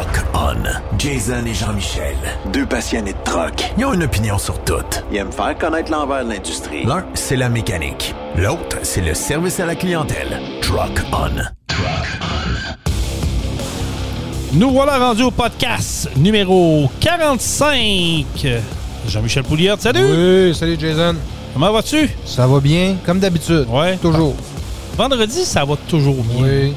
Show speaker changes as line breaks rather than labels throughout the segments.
Truck On. Jason et Jean-Michel, deux passionnés de truck. Ils ont une opinion sur tout.
Ils aiment faire connaître l'envers de l'industrie.
L'un, c'est la mécanique. L'autre, c'est le service à la clientèle. Truck On. Truck On.
Nous voilà rendus au podcast numéro 45. Jean-Michel Pouliot, salut!
Oui, salut Jason.
Comment vas-tu?
Ça va bien, comme d'habitude.
Ouais.
Toujours.
Vendredi, ça va toujours bien.
Oui,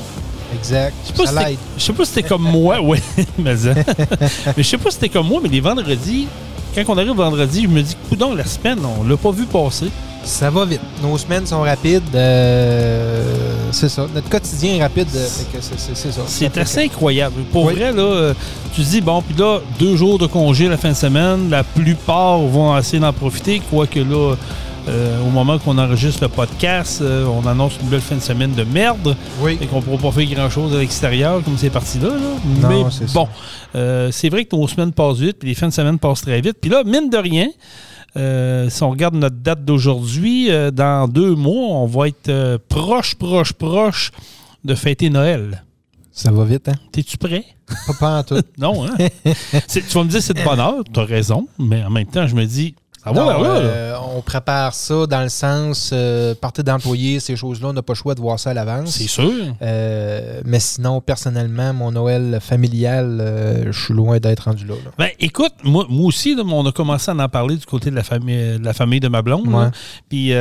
exact.
Je sais pas
Ça
si je sais pas si t'es comme moi. Ouais, mais, ça. mais je sais pas si t'es comme moi, mais les vendredis, quand on arrive vendredi, je me dis, coudon, la semaine, on l'a pas vu passer.
Ça va vite. Nos semaines sont rapides. euh, c'est ça. Notre quotidien est rapide. euh, c'est, ça.
C'est assez incroyable. Pour
Oui.
vrai, là, euh, tu te dis, bon, puis là, deux jours de congé la fin de semaine, la plupart vont essayer d'en profiter, quoique là, euh, au moment qu'on enregistre le podcast, euh, on annonce une belle fin de semaine de merde.
Oui.
et qu'on ne pourra pas faire grand-chose à l'extérieur comme c'est parti là. là.
Non,
Mais bon, euh, c'est vrai que nos semaines passent vite, puis les fins de semaine passent très vite. Puis là, mine de rien, si on regarde notre date d'aujourd'hui, dans deux mois, on va être proche, proche, proche de fêter Noël.
Ça va vite, hein?
T'es-tu prêt?
Pas, pas en tout.
Non, hein? Tu vas me dire c'est de bonheur, t'as raison, mais en même temps, je me dis,
Non, euh, on prépare ça dans le sens euh, partie d'employés, ces choses-là, on n'a pas le choix de voir ça à l'avance.
C'est sûr.
Euh, mais sinon, personnellement, mon Noël familial, euh, je suis loin d'être rendu là. là.
Ben, écoute, moi, moi aussi, là, on a commencé à en parler du côté de la famille de, la, famille de ma blonde.
Ouais.
Puis,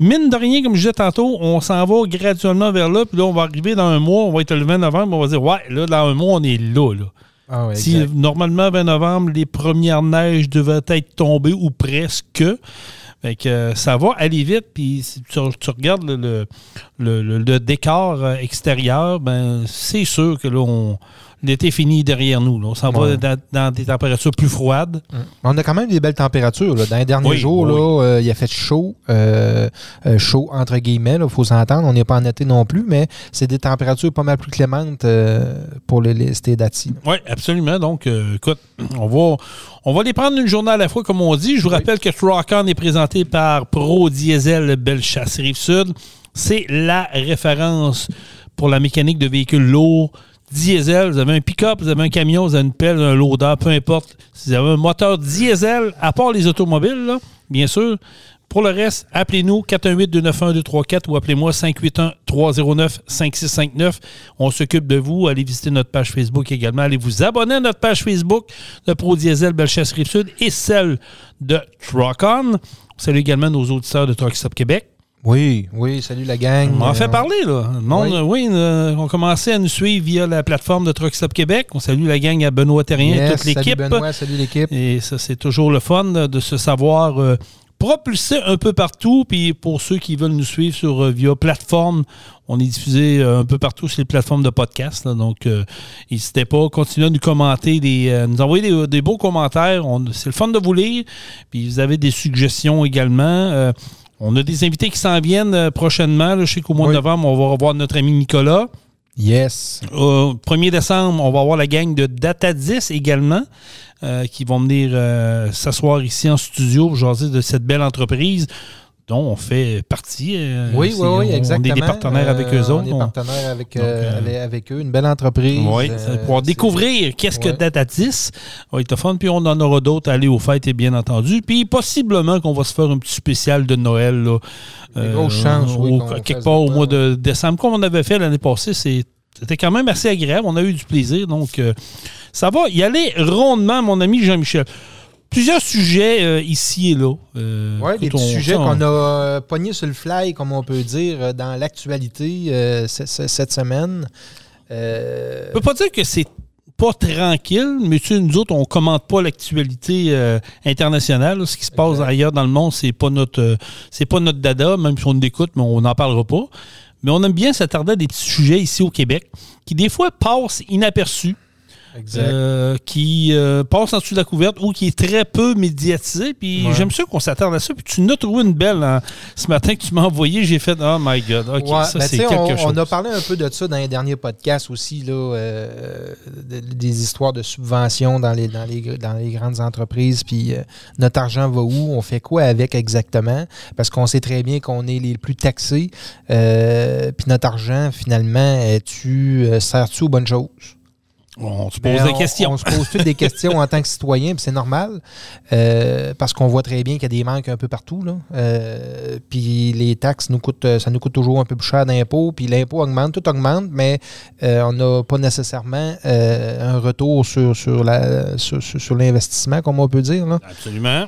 mine de rien, comme je disais tantôt, on s'en va graduellement vers là. Puis là, on va arriver dans un mois, on va être le 20 novembre, on va dire, ouais, là, dans un mois, on est là. là.
Ah ouais,
Si
exact.
normalement, 20 novembre, les premières neiges devaient être tombées ou presque. Fait que euh, ça va aller vite. Puis si tu, tu regardes le, le, le- le- le décor euh, extérieur, ben c'est sûr que là, on- l'été finit derrière nous. là. On s'en va dans, dans des températures plus froides.
On a quand même des belles températures. Là. Dans les derniers
Oui,
jours,
oui.
là, euh, il a fait chaud. euh, euh, chaud entre guillemets, il faut s'entendre. On n'est pas en été non plus, mais c'est des températures pas mal plus clémentes euh, pour les, les dates-ci.
Oui, absolument. Donc, écoute, on va, on va les prendre une journée à la fois, comme on dit. Je vous rappelle que Truck-On est présenté par Pro Diesel Bellechasse Rive-Sud. C'est la référence pour la mécanique de véhicules lourds. Diesel, vous avez un pick-up, vous avez un camion, vous avez une pelle, un loader, peu importe. Si vous avez un moteur diesel, à part les automobiles, là, bien sûr. Pour le reste, appelez-nous 418-291-234 ou appelez-moi 581-309-5659. On s'occupe de vous. Allez visiter notre page Facebook également. Allez vous abonner à notre page Facebook de Pro Diesel Bellechasse Rive-Sud et celle de Truck-On. On salue également nos auditeurs de Truck Stop Québec.
Oui, oui, salut la gang.
On en fait
Euh,
parler, là. Le monde,
oui.
oui, euh, on commençait à nous suivre via la plateforme de Truck Stop Québec. On salue la gang à Benoît Terrien et
yes,
toute
Salut
l'équipe.
Benoît, salut l'équipe.
Et ça, c'est toujours le fun de se savoir euh, propulser un peu partout. Puis pour ceux qui veulent nous suivre sur euh, via plateforme, on est diffusé un peu partout sur les plateformes de podcast. là. donc, euh, n'hésitez pas, continuez à nous commenter, des, euh, nous envoyer des, des beaux commentaires. C'est le fun de vous lire. Puis vous avez des suggestions également. Euh, on a des invités qui s'en viennent euh, prochainement. là. Je sais qu'au mois de novembre, on va revoir notre ami Nicolas.
Yes.
Au 1er décembre, on va avoir la gang de Data 10 également, euh, qui vont venir euh, s'asseoir ici en studio pour jaser de cette belle entreprise dont on fait partie. euh,
Oui, oui, oui, exactement.
On est des partenaires avec
Euh,
eux autres.
On est partenaires avec,
Donc,
euh, avec- eux. Une belle entreprise.
oui,
c'est-
découvrir qu'est-ce que
Ouais.
Data 10. Ça va être fun. Puis on en aura d'autres à aller aux fêtes, et bien entendu. Puis possiblement qu'on va se faire un petit spécial de Noël. Là,
grosses chances, oui,
quelque part au mois de décembre. Comme on avait fait l'année passée, c'est- c'était quand même assez agréable. On a eu du plaisir. Donc, euh, ça va y aller rondement, mon ami Jean-Michel. Plusieurs sujets euh, ici et là. Euh,
Oui, des
écoute,
petits
on-
sujets
on-
qu'on a euh, pognés sur le fly, comme on peut dire, dans l'actualité euh, cette semaine. Euh,
Je peux pas dire que c'est pas tranquille, mais tu sais, nous autres, on commente pas l'actualité euh, internationale. là. Ce qui se passe ailleurs dans le monde, c'est pas notre euh, c'est pas notre dada, même si on l'écoute, mais on n'en parlera pas. Mais on aime bien s'attarder à des petits sujets ici au Québec qui, des fois, passent inaperçus. Euh, qui euh, passe en dessous de la couverte ou qui est très peu médiatisé. Puis
Ouais.
j'aime ça qu'on s'attarde à ça. Puis tu nous as trouvé une belle hein, ce matin que tu m'as envoyé. J'ai fait Oh my God, OK,
Ouais,
ça
ben,
c'est
tu
quelque
on,
chose.
on a parlé un peu de ça dans les derniers podcasts aussi, là, euh, de- des histoires de subventions dans les, dans les, dans les grandes entreprises, puis notre argent va où, on fait quoi avec exactement, parce qu'on sait très bien qu'on est les plus taxés, puis notre argent, finalement, euh, sert-tu aux bonnes choses?
On se pose
Ben,
des
on-
questions.
On se pose toutes des questions en tant que citoyen, puis c'est normal, euh, parce qu'on voit très bien qu'il y a des manques un peu partout. Là. Euh, puis les taxes, nous coûtent, ça nous coûte toujours un peu plus cher d'impôts, puis l'impôt augmente, tout augmente, mais euh, on n'a pas nécessairement un retour sur, sur, la, sur, sur- sur l'investissement, comme on peut dire. Là.
Absolument.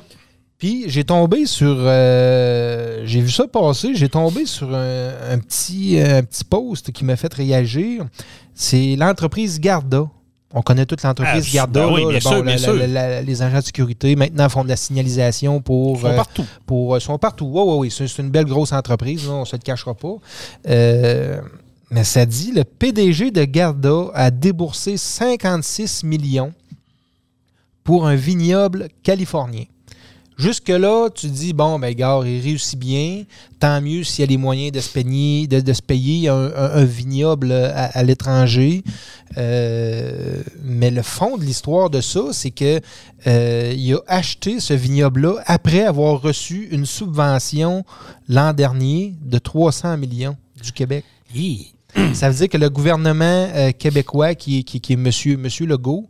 Puis j'ai tombé sur. euh, j'ai vu ça passer. J'ai tombé sur un, un petit, un petit post qui m'a fait réagir. C'est l'entreprise Garda. On connaît toute l'entreprise
Ah,
Garda.
ben oui,
là.
bien
Bon,
sûr,
la-
bien
la-
sûr.
la- la- les agents de sécurité maintenant font de la signalisation pour.
Ils sont
euh,
partout.
pour, sont partout. Oui, oui, oui. C'est c'est une belle grosse entreprise, là, on ne se le cachera pas. Euh, mais ça dit, le PDG de Garda a déboursé 56 millions pour un vignoble californien. Jusque-là, tu dis, bon, ben, gars, il réussit bien. Tant mieux s'il y a les moyens de se payer, de, de se payer un, un- un vignoble à, à l'étranger. Euh, mais le fond de l'histoire de ça, c'est que euh, il a acheté ce vignoble-là après avoir reçu une subvention l'an dernier de 300 millions du Québec.
Hi.
Ça veut dire que le gouvernement euh, québécois, qui, qui, qui est Monsieur, Monsieur Legault,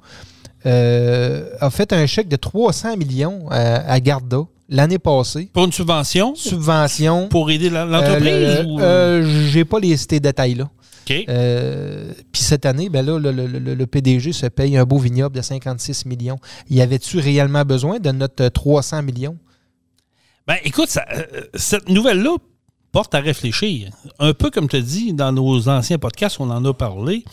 euh, a fait un chèque de 300 millions à, à Garda l'année passée.
Pour une subvention,
Subvention.
pour aider l'entreprise?
Euh,
ou-
euh, J'ai pas les ces détails-là. Euh, Puis cette année, ben là, le, le- le- le PDG se paye un beau vignoble de 56 millions. Y avait-tu réellement besoin de notre 300 millions?
Ben, écoute, ça- euh, cette nouvelle-là porte à réfléchir. Un peu comme tu as dit dans nos anciens podcasts, on en a parlé.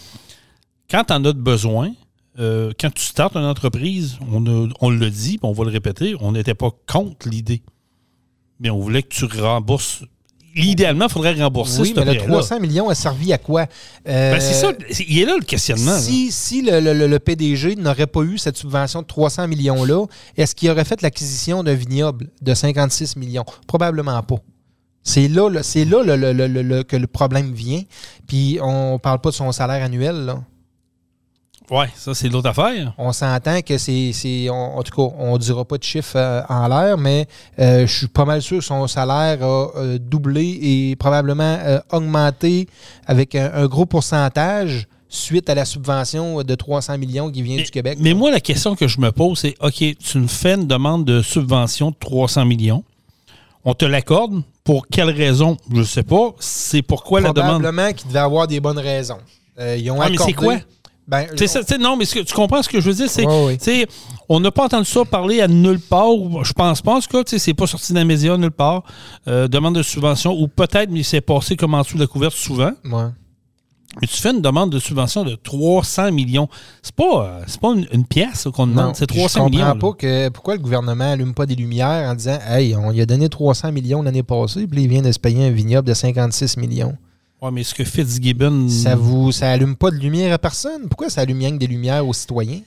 Quand tu en as besoin, euh, quand tu startes une entreprise, on, a- on le dit, on va le répéter, on n'était pas contre l'idée. Mais on voulait que tu rembourses. Idéalement, il faudrait rembourser
oui,
ce
mais le
prêt-là.
300 millions a servi à quoi? Euh,
Ben, c'est ça, il est là le questionnement. là.
Si, le, le- le- le PDG n'aurait pas eu cette subvention de 300 millions-là, est-ce qu'il aurait fait l'acquisition d'un vignoble de 56 millions? Probablement pas. C'est là, c'est là le- que le problème vient. Puis on parle pas de son salaire annuel. Là.
Ouais, ça, c'est l'autre affaire.
On s'entend que c'est. en tout cas, on ne dira pas de chiffre euh, en l'air, mais euh, je suis pas mal sûr que son salaire a euh, doublé et probablement augmenté avec un, un gros pourcentage suite à la subvention de 300 millions qui vient
Mais,
du Québec.
mais moi, la question que je me pose, c'est OK, tu nous fais une demande de subvention de 300 millions. On te l'accorde? Pour quelle raison? Je ne sais pas. C'est pourquoi la demande?
Probablement qu'il devait avoir des bonnes raisons. Ils ont
Ah, mais c'est
accordé-
quoi?
Ben,
C'est non, mais ce que- tu comprends ce que je veux dire? C'est, on n'a pas entendu ça parler à nulle part. ou Je pense pas, en tout cas, c'est pas sorti dans les médias nulle part. Euh, demande de subvention, ou peut-être, mais c'est passé comme en dessous de la couverte souvent.
Ouais.
Mais tu fais une demande de subvention de 300 millions. C'est pas, euh, c'est pas une, une pièce qu'on demande, c'est
puis
300
je
millions.
comprends pas que, pourquoi le gouvernement allume pas des lumières en disant Hey, on lui a donné 300 millions l'année passée, puis il vient de se payer un vignoble de 56 millions.
Ouais, mais ce que Fitzgibbon.
Ça vous ça allume pas de lumière à personne? Pourquoi ça allume rien que des lumières aux citoyens?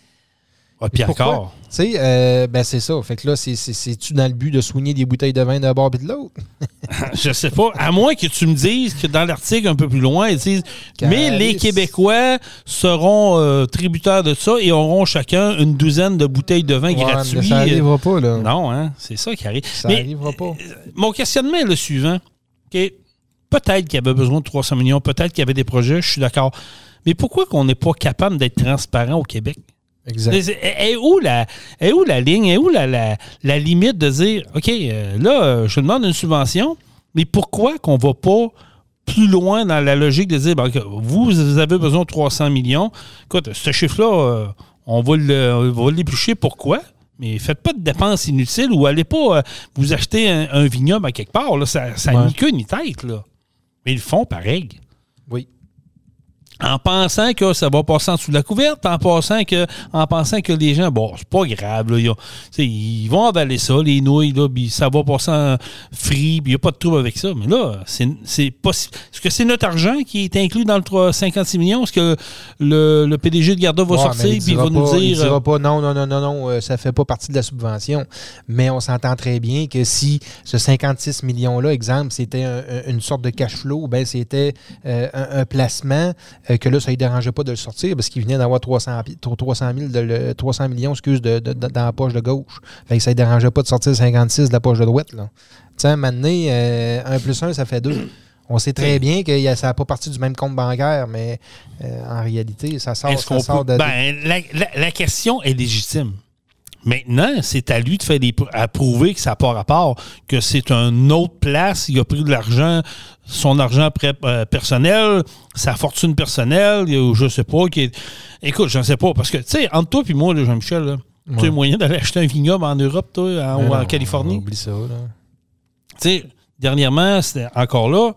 Ah, puis encore.
Tu sais, euh, ben c'est ça. Fait que là, c'est- c'est- c'est-tu dans le but de soigner des bouteilles de vin d'un bord et de l'autre?
Je sais pas. À moins que tu me dises que dans l'article un peu plus loin, ils disent Mais les. Québécois seront euh, tributaires de ça et auront chacun une douzaine de bouteilles de vin
Ouais, mais ça n'arrivera pas, là.
Non, hein? C'est ça qui arrive.
Ça n'arrivera pas.
mon questionnement est le suivant. OK? Peut-être qu'il y avait besoin de 300 millions, peut-être qu'il y avait des projets, je suis d'accord. Mais pourquoi qu'on n'est pas capable d'être transparent au Québec?
Exact.
Est où la, est où la ligne? Est où la, la- la limite de dire, OK, euh, là, je demande une subvention, mais pourquoi qu'on ne va pas plus loin dans la logique de dire, ben, vous, avez besoin de 300 millions? Écoute, ce chiffre-là, euh, on va l'éplucher. Pourquoi? Mais faites pas de dépenses inutiles ou allez pas euh, vous acheter un, un vignoble à quelque part. Là, ça n'a
Ouais.
ni queue ni tête. Là. Mais ils le font pareil
Oui.
En pensant que ça va passer en dessous de la couverte, en pensant que, en pensant que les gens, bon, c'est pas grave, là, ils, ont- ils vont avaler ça, les nouilles, là, ça va passer en free, il n'y a pas de trouble avec ça. Mais là, c'est si- Est-ce que c'est notre argent qui est inclus dans le 3 56 millions? Est-ce que le, le PDG de Garda va
Ouais,
sortir, puis il va nous dire.
Il dira
euh,
pas non, non, non, non, non, euh, ça fait pas partie de la subvention. Mais on s'entend très bien que si ce 56 millions-là, exemple, c'était un- un- une sorte de cash flow, ben c'était euh, un, un placement euh, que là, ça ne dérangeait pas de le sortir parce qu'il venait d'avoir 300, pi- 300, 000 de le- 300 millions excuse, de, de- de- dans la poche de gauche. Fait que ça ne dérangeait pas de sortir 56 de la poche de droite. Là. Tu sais, à un moment donné, euh, 1 plus 1, ça fait 2. On sait très bien que ça n'a pas parti du même compte bancaire, mais euh, en réalité, ça sort, ça de.
Ben, la, la- la question est légitime. Maintenant, c'est à lui de faire des, à prouver que ça n'a pas rapport, que c'est une autre place, il a pris de l'argent, son argent euh, personnel, sa fortune personnelle, a- je sais pas. Qui est- écoute, je ne sais pas, parce que, tu sais, entre toi et moi, Jean-Michel, tu as
Ouais.
moyen d'aller acheter un vignoble en Europe, toi, en, ou en Californie?
Oublie ça, là.
Tu sais, dernièrement, c'était encore là,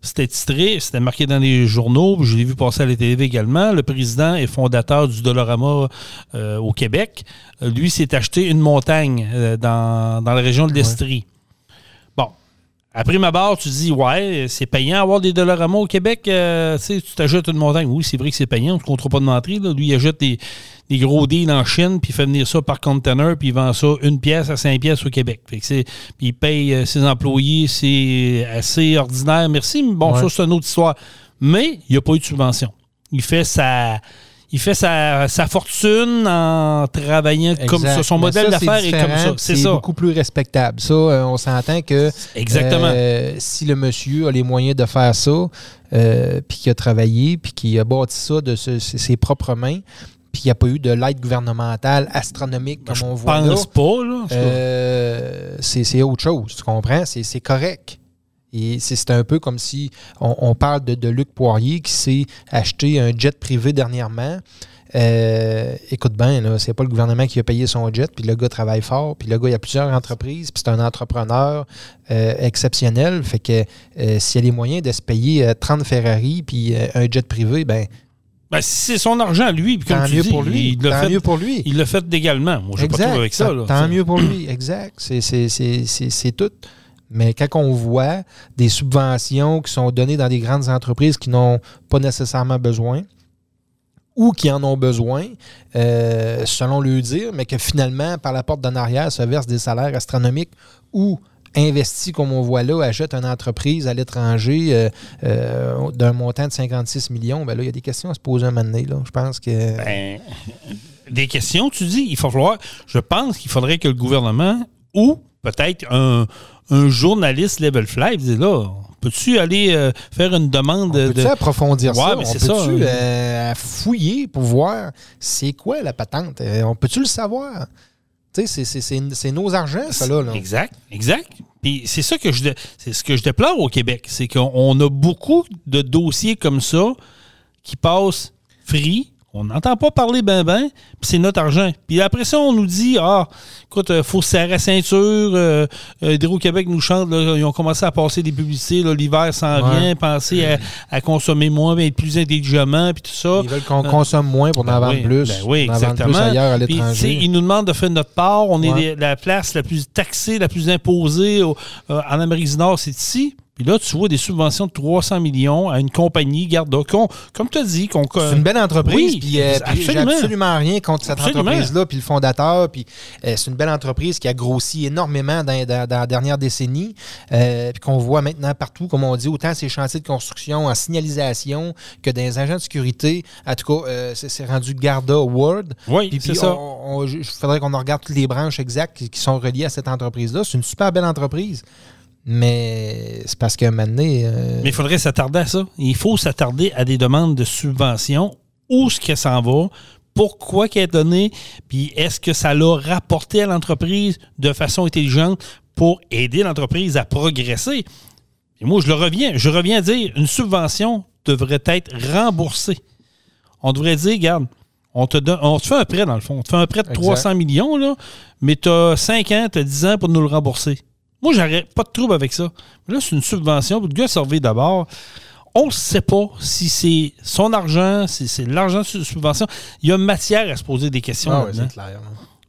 c'était titré, c'était marqué dans les journaux, je l'ai vu passer à la télé également. Le président et fondateur du Dolorama euh, au Québec, lui, s'est acheté une montagne euh, dans, dans la région de l'Estrie. Après ma barre, tu dis, ouais, c'est payant avoir des Dolorama au Québec. euh, tu sais, tu t'achètes une montagne. Oui, c'est vrai que c'est payant, on ne comptera pas de l'entrée. là. Lui, il achète des, des gros deals en Chine, puis il fait venir ça par container, puis il vend ça une pièce à cinq pièces au Québec. Fait que c'est, puis il paye euh, ses employés, c'est assez ordinaire. Merci, mais bon,
Ouais.
ça, c'est une autre histoire. Mais il n'y a pas eu de subvention. Il fait sa. Il fait sa, sa fortune en travaillant comme
Exact.
ça. Son
Mais
modèle d'affaires est comme ça. C'est ça.
beaucoup plus respectable. Ça, euh, on s'entend que
Exactement.
euh, si le monsieur a les moyens de faire ça, euh, puis qu'il a travaillé, puis qu'il a bâti ça de ce- ses propres mains, puis il n'y a pas eu de l'aide gouvernementale astronomique comme
Je
on voit là,
pense pas, là.
euh, c'est autre chose, tu comprends? C'est correct. Et c'est un peu comme si on, on parle de, de Luc Poirier qui s'est acheté un jet privé dernièrement. Euh, écoute bien, c'est pas le gouvernement qui a payé son jet, puis le gars travaille fort, puis le gars, il a plusieurs entreprises, puis c'est un entrepreneur euh, exceptionnel. Fait que euh, s'il y a les moyens de se payer euh, 30 Ferrari puis un jet privé, ben
Ben, c'est son argent, lui. Puis comme
tant mieux
dis,
pour lui.
Il l'a
tant
fait,
mieux pour lui.
il l'a fait légalement. Moi, je pas avec ça.
Tant-
là.
Tant
C'est-
mieux pour lui, exact. C'est tout. Mais quand on voit des subventions qui sont données dans des grandes entreprises qui n'ont pas nécessairement besoin ou qui en ont besoin, euh, selon le dire, mais que finalement, par la porte d'en arrière, se versent des salaires astronomiques ou investis, comme on voit là, achètent une entreprise à l'étranger euh, euh, d'un montant de 56 millions, ben là, il y a des questions à se poser un moment donné, là. Je pense que...
Ben, des questions, tu dis, il faut. Je pense qu'il faudrait que le gouvernement ou peut-être un, un journaliste level fly dise là, peux-tu aller euh, faire une demande
On
de.
approfondir
Ouais,
ça?
mais
on peut-tu
hein.
euh, fouiller pour voir c'est quoi la patente? Euh, on peut-tu le savoir? Tu sais, c'est- nos argents, ça, là. là.
Exact, exact. Puis c'est ça que je c'est ce que je déplore au Québec, c'est qu'on on a beaucoup de dossiers comme ça qui passent free. On n'entend pas parler ben ben, puis c'est notre argent. Puis après ça, on nous dit ah, écoute, il faut se serrer la ceinture. Euh, euh, Hydro-Québec nous chante, là, ils ont commencé à passer des publicités, l'hiver s'en
Ouais.
vient, penser à, à consommer moins, mais être plus intelligemment, puis tout ça.
Ils veulent qu'on
Euh,
consomme moins pour en
Ben
vendre
oui,
plus.
ben oui,
en vendre plus
exactement.
ailleurs à l'étranger.
ils nous demandent de faire notre part. On est
Ouais.
la place la plus taxée, la plus imposée au- euh, en Amérique du Nord, c'est ici. Puis là, tu vois des subventions de 300 millions à une compagnie, garde qu'on, comme tu as dit, qu'on.
C'est une belle entreprise,
Oui,
puis euh, j'ai
absolument.
absolument rien contre cette entreprise-là, puis le fondateur, puis euh, c'est une belle entreprise qui a grossi énormément dans, dans- dans la dernière décennie, euh, puis qu'on voit maintenant partout, comme on dit, autant ces chantiers de construction en signalisation que les agents de sécurité. En tout cas, euh, c'est rendu Garda World.
Oui,
Puis,
ça.
il faudrait qu'on en regarde toutes les branches exactes qui, qui sont reliées à cette entreprise-là. C'est une super belle entreprise. Mais c'est parce qu'à un moment donné, euh,
Mais il faudrait s'attarder à ça. Il faut s'attarder à des demandes de subventions. Où est-ce qu'elle s'en va? Pourquoi qu'elle est donnée? Puis est-ce que ça l'a rapporté à l'entreprise de façon intelligente pour aider l'entreprise à progresser? Et moi, je le reviens. Je reviens à dire, une subvention devrait être remboursée. On devrait dire, regarde, on te, donne, on te fait un prêt, dans le fond. On te fait un prêt de
Exact.
300 millions, là, mais tu as 5 ans, tu as 10 ans pour nous le rembourser. Moi, j'aurais pas de trouble avec ça. Mais là, c'est une subvention. Le gars surveille d'abord. On ne sait pas si c'est son argent, si c'est l'argent de subvention. Il y a matière à se poser des questions.
ah clair.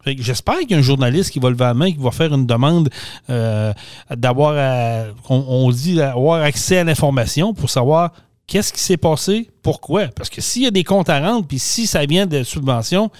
que J'espère qu'il y a un journaliste qui va lever la main, qui va faire une demande euh, d'avoir, à- on, on dit, avoir accès à l'information pour savoir qu'est-ce qui s'est passé, pourquoi. Parce que s'il y a des comptes à rendre, puis si ça vient de subventions,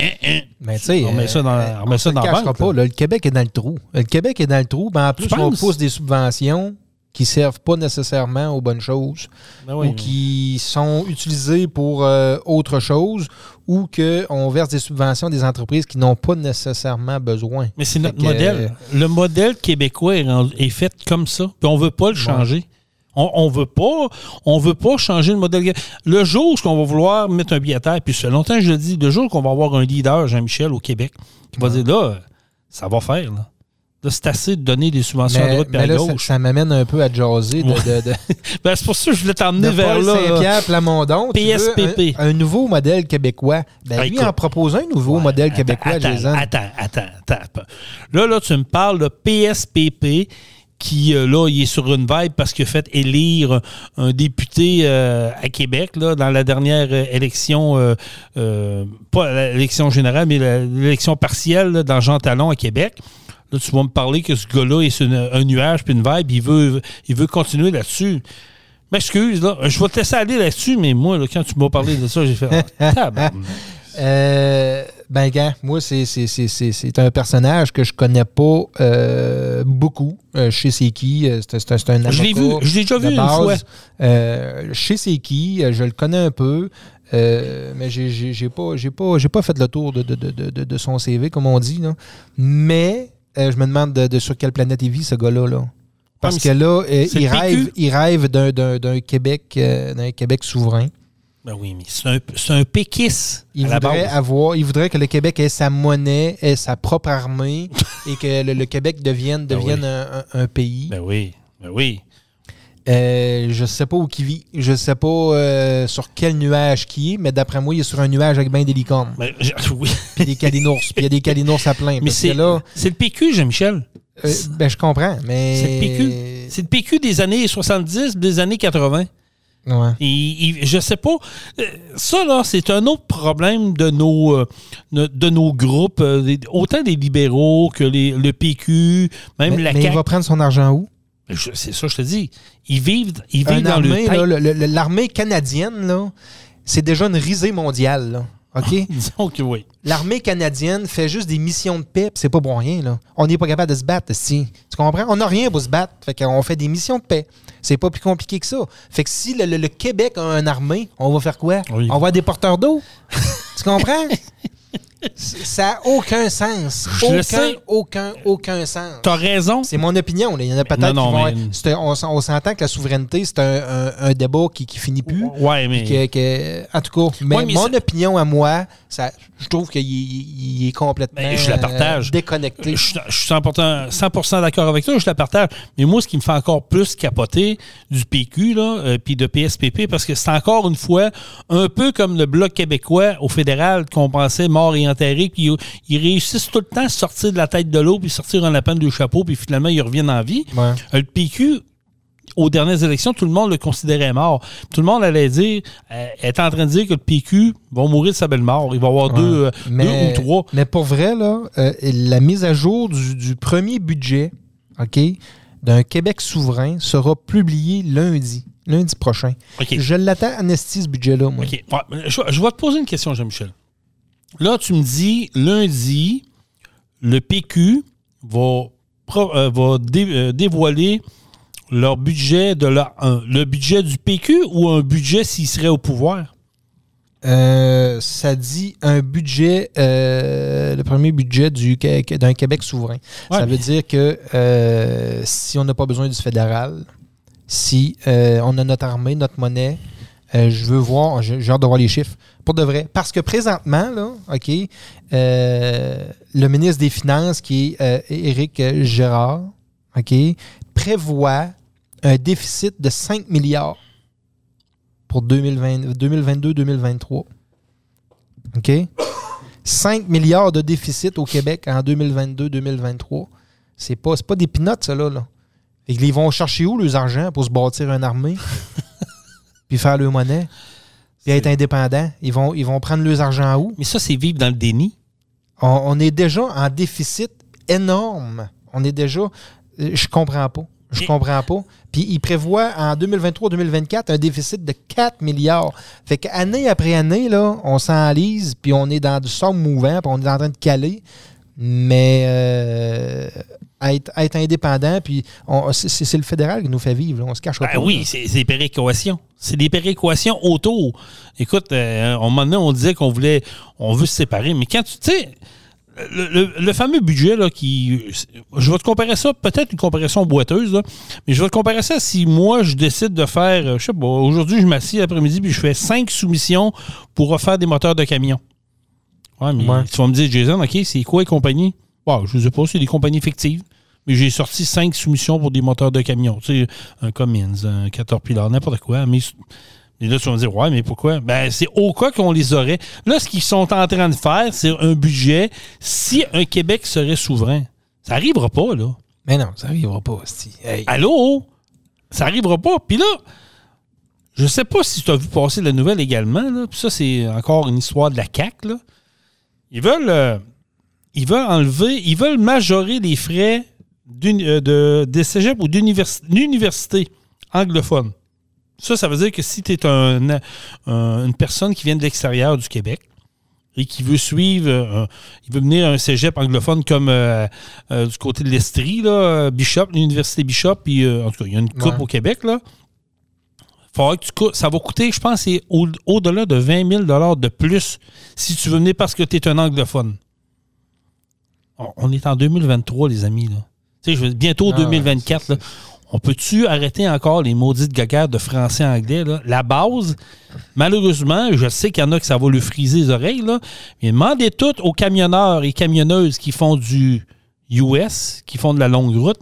hein, hein,
Mais
on met ça dans,
euh,
on met ça
se
dans
le
banque.
pas,
là.
le Québec est dans le trou. Le Québec est dans le trou. Ben, en plus, on pousse des subventions qui servent pas nécessairement aux bonnes choses
Ben oui,
ou qui sont utilisées pour euh, autre chose ou qu'on verse des subventions à des entreprises qui n'ont pas nécessairement besoin.
Mais c'est notre
que,
modèle. Le modèle québécois est, fait comme ça. Puis on veut pas le changer. On, on veut pas, on veut pas changer le modèle. Le jour où on va vouloir mettre un billet à terre, puis fait longtemps que je le dis, le jour qu'on va avoir un leader, Jean-Michel, au Québec, qui va dire là, ça va faire. Là. C'est assez de donner des subventions à droite et
mais
à
là, ça,
gauche.
ça m'amène un peu à jaser de, de, de,
Ben, c'est pour ça que je voulais t'emmener vers
Paul
là.
Saint-Pierre Plamondon.
PSPP.
Un, un nouveau modèle québécois. Ben,
Ah,
lui,
écoute.
en propose un nouveau
Ouais,
modèle
attends,
québécois,
attends,
Jason.
Attends, attends, attends. Là, là, tu me parles de PSPP qui, euh, là, il est sur une vibe parce qu'il a fait élire un député euh, à Québec, là, dans la dernière euh, élection, euh, euh, pas l'élection générale, mais l'élection partielle là, dans Jean Talon à Québec. Là, tu vas me parler que ce gars-là est sur une- un nuage puis une vibe, il veut, il veut continuer là-dessus. M'excuse, là, je vais te laisser aller là-dessus, mais moi, là, quand tu m'as parlé de ça, j'ai fait ah.
Euh, ben, gars, moi, c'est, c'est, c'est, c'est, c'est un personnage que je connais pas euh, beaucoup. Euh, c'est qui. euh, C'est, c'est un- un
Je l'ai vu, je l'ai déjà vu une
base.
fois.
C'est qui. euh, Je le connais un peu. mais j'ai, pas, j'ai, pas, j'ai pas fait le tour de, de, de, de, de son CV, comme on dit. Là. Mais euh, je me demande de, de sur quelle planète il vit, ce gars-là. Là. Parce
mais
que là, euh, il rêve, il rêve d'un, Québec, euh, d'un Québec souverain.
Ben oui, mais c'est un, c'est un péquisse
Il voudrait avoir, il voudrait que le Québec ait sa monnaie, ait sa propre armée et que le, le Québec devienne,
Ben
devienne
oui.
un, un- un pays.
Ben oui, ben oui.
Euh, je sais pas où qui vit. Je sais pas euh, sur quel nuage qui est, mais d'après moi, il est sur un nuage avec bien des licornes.
Ben, je- oui.
Puis des calinours. Puis il y a des calinours à plein.
Mais
Parce que
c'est
là,
c'est le PQ, Jean-Michel.
euh, ben, je comprends, mais.
C'est le PQ. C'est le PQ des années 70, des années 80.
Ouais.
Il- je sais pas. Euh, Ça, là, c'est un autre problème de nos, euh, de de nos groupes, euh, des- autant des libéraux que les, le PQ, même
Mais,
la
mais il
CAQ.
va prendre son argent où?
C'est ça, je te dis. Ils vivent, ils vivent dans le
armée, le- l'armée canadienne, là, c'est déjà une risée mondiale. Là. OK?
Disons que oui.
L'armée canadienne fait juste des missions de paix, c'est pas pour rien. Là. On n'est pas capable de se battre, si. Tu comprends? On n'a rien pour se battre. Fait qu'on fait des missions de paix. C'est pas plus compliqué que ça. Fait que si le, le- le Québec a une armée, on va faire quoi?
Oui.
On va avoir des porteurs d'eau. tu comprends? Ça n'a aucun sens.
Je le
Aucun,
sais.
aucun, aucun sens.
T'as raison.
C'est mon opinion. là. Il y en a peut-être
Non,
qui
non,
vont
mais-
un- on, s'en- on s'entend que la souveraineté, c'est un, un- un débat qui, qui finit plus.
Ouais, mais.
Que- que- en tout cas, mais
Ouais, mais
mon
ça-
opinion à moi, ça, je trouve qu'il il- il est complètement
Mais je la partage.
euh, déconnecté.
Je suis je suis 100%, 100% d'accord avec toi, je la partage. Mais moi, ce qui me fait encore plus capoter du PQ, là, euh, puis de PSPP, parce que c'est encore une fois un peu comme le Bloc québécois au fédéral qu'on pensait mort et enterré, puis ils, ils réussissent tout le temps à sortir de la tête de l'eau, puis sortir un lapin du chapeau, puis finalement, ils reviennent en vie.
Ouais.
Euh, Le PQ, aux dernières élections, tout le monde le considérait mort. Tout le monde allait dire, euh, est en train de dire que le PQ va mourir de sa belle mort. Il va y avoir
Ouais.
deux, euh,
mais,
deux ou trois.
Mais pour vrai, là, euh, la mise à jour du, du premier budget OK, d'un Québec souverain sera publiée lundi, lundi prochain. Je l'attends amnestie, ce budget-là, moi.
OK. Ouais, je, je vais te poser une question, Jean-Michel. Là, tu me dis, lundi, le PQ va, euh, va dé- euh, dévoiler leur budget de le budget du PQ ou un budget s'il serait au pouvoir?
Euh, ça dit un budget, le premier budget du, d'un Québec souverain.
Ouais,
ça
mais-
veut dire que si on n'a pas besoin du fédéral, si on a notre armée, notre monnaie, euh, je veux voir, j'ai hâte de voir les chiffres. Pour de vrai. Parce que présentement, OK, euh, le ministre des Finances, qui est euh, Éric Gérard, OK, prévoit un déficit de 5 milliards pour 2020 2022-2023. OK? 5 milliards de déficit au Québec en 2022-2023. C'est pas, pas des pinottes, ça, là. ils vont chercher où, les argent, pour se bâtir une armée? puis faire leur monnaie? Puis être indépendants? Ils vont, ils vont prendre leurs argent où?
Mais ça, c'est vivre dans le déni.
On, on est déjà en déficit énorme. On est déjà. euh, Je comprends pas. Je
Et-
comprends pas. Puis il prévoit en 2023-2024 un déficit de 4 milliards. Fait qu'année après année, là, on s'enlise, puis on est dans du sable mouvant, puis on est en train de caler. Mais euh, être, être indépendant, puis c'est le fédéral qui nous fait vivre. là. On se cache
Ben
pas.
oui, c'est des péréquations. C'est des péréquations autour. Écoute, euh, à un moment donné, on disait qu'on voulait, on veut se séparer, mais quand tu, sais, le, le- le fameux budget, là, qui. Je vais te comparer ça, peut-être une comparaison boiteuse, là, mais je vais te comparer ça si moi, je décide de faire. euh, Je sais pas, aujourd'hui, je m'assieds l'après-midi puis je fais cinq soumissions pour refaire des moteurs de camion. Ouais, mais
Ouais.
tu vas me dire, Jason, OK, c'est quoi les compagnies? Bon, je ne sais pas, c'est des compagnies fictives. Mais j'ai sorti cinq soumissions pour des moteurs de camion. Tu sais, un Cummins, un Caterpillar, n'importe quoi. Mais, et là, tu vas me dire, ouais, mais pourquoi? Ben, c'est au cas qu'on les aurait. Là, ce qu'ils sont en train de faire, c'est un budget. Si un Québec serait souverain, ça n'arrivera pas, là.
Mais non, ça n'arrivera pas. Hey.
Allô? Ça n'arrivera pas. Puis là, je sais pas si tu as vu passer la nouvelle également. Là. Puis ça, c'est encore une histoire de la CAQ. Là. Ils veulent euh, ils veulent enlever, ils veulent majorer les frais euh, de, des cégeps ou d'univers- d'universités anglophones. Ça, ça veut dire que si tu es un, un- une personne qui vient de l'extérieur du Québec et qui veut suivre, euh, il veut venir à un cégep anglophone comme euh, euh, du côté de l'Estrie, Bishop, l'université Bishop, puis en tout cas, il y a une coupe
Ouais.
au Québec, là. Faudra que tu coûtes- ça va coûter, je pense, c'est au- au-delà de 20 000 de plus si tu veux venir parce que tu es un anglophone. On, on est en 2023, les amis. Là. Tu sais, je veux bientôt
Ah,
2024. là. On peut-tu arrêter encore les maudites gaguerres de français-anglais? La base, malheureusement, je sais qu'il y en a que ça va lui friser les oreilles, là, mais demandez tout aux camionneurs et camionneuses qui font du US, qui font de la longue route,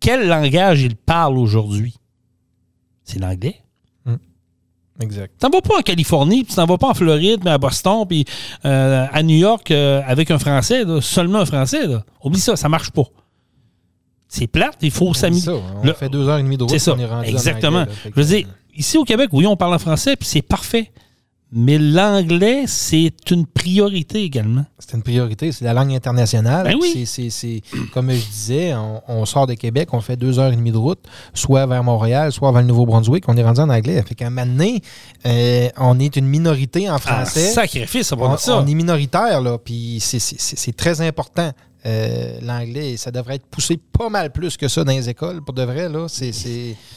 quel langage ils parlent aujourd'hui? C'est l'anglais.
Exact.
Tu t'en vas pas en Californie, puis tu t'en vas pas en Floride, mais à Boston, puis euh, à New York euh, avec un Français, là, seulement un Français. Là. Oublie ça, ça marche pas. C'est plate, il faut s'amuser.
ça. On
Le-
fait deux heures et demie de route.
C'est ça,
on est rendu en
exactement.
anglais, là. Fait
Je veux dire, ici au Québec, oui, on parle en français, puis c'est parfait. Mais l'anglais, c'est une priorité également.
C'est une priorité, c'est la langue internationale.
Ben oui.
C'est- comme je disais, on, on sort de Québec, on fait deux heures et demie de route, soit vers Montréal, soit vers le Nouveau-Brunswick, on est rendu en anglais. Fait qu'à un moment donné, euh, on est une minorité en
Ah,
français.
sacrifice, ça va
on,
ça.
on est minoritaire, là, puis c'est très important. Euh, L'anglais, ça devrait être poussé pas mal plus que ça dans les écoles, pour de vrai. là. C'est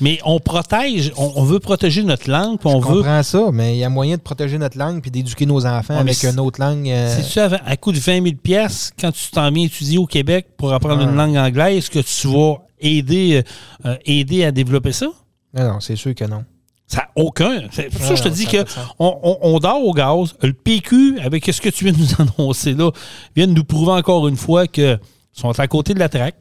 Mais on protège, on, on veut protéger notre langue, on
Je
veut.
comprends ça, mais il y a moyen de protéger notre langue puis d'éduquer nos enfants
Ouais,
avec une autre langue. euh,
Si tu avais à coût de 20 000 pièces quand tu t'en viens étudier au Québec pour apprendre une langue anglaise, est-ce que tu vas aider, euh, aider à développer ça?
Non, non, c'est sûr que non.
Ça n'a aucun. C'est pour ça que je te
non,
dis
sens.
on, on- dort au gaz. Le PQ, avec ce que tu viens de nous annoncer là, vient de nous prouver encore une fois que sont à côté de la traque.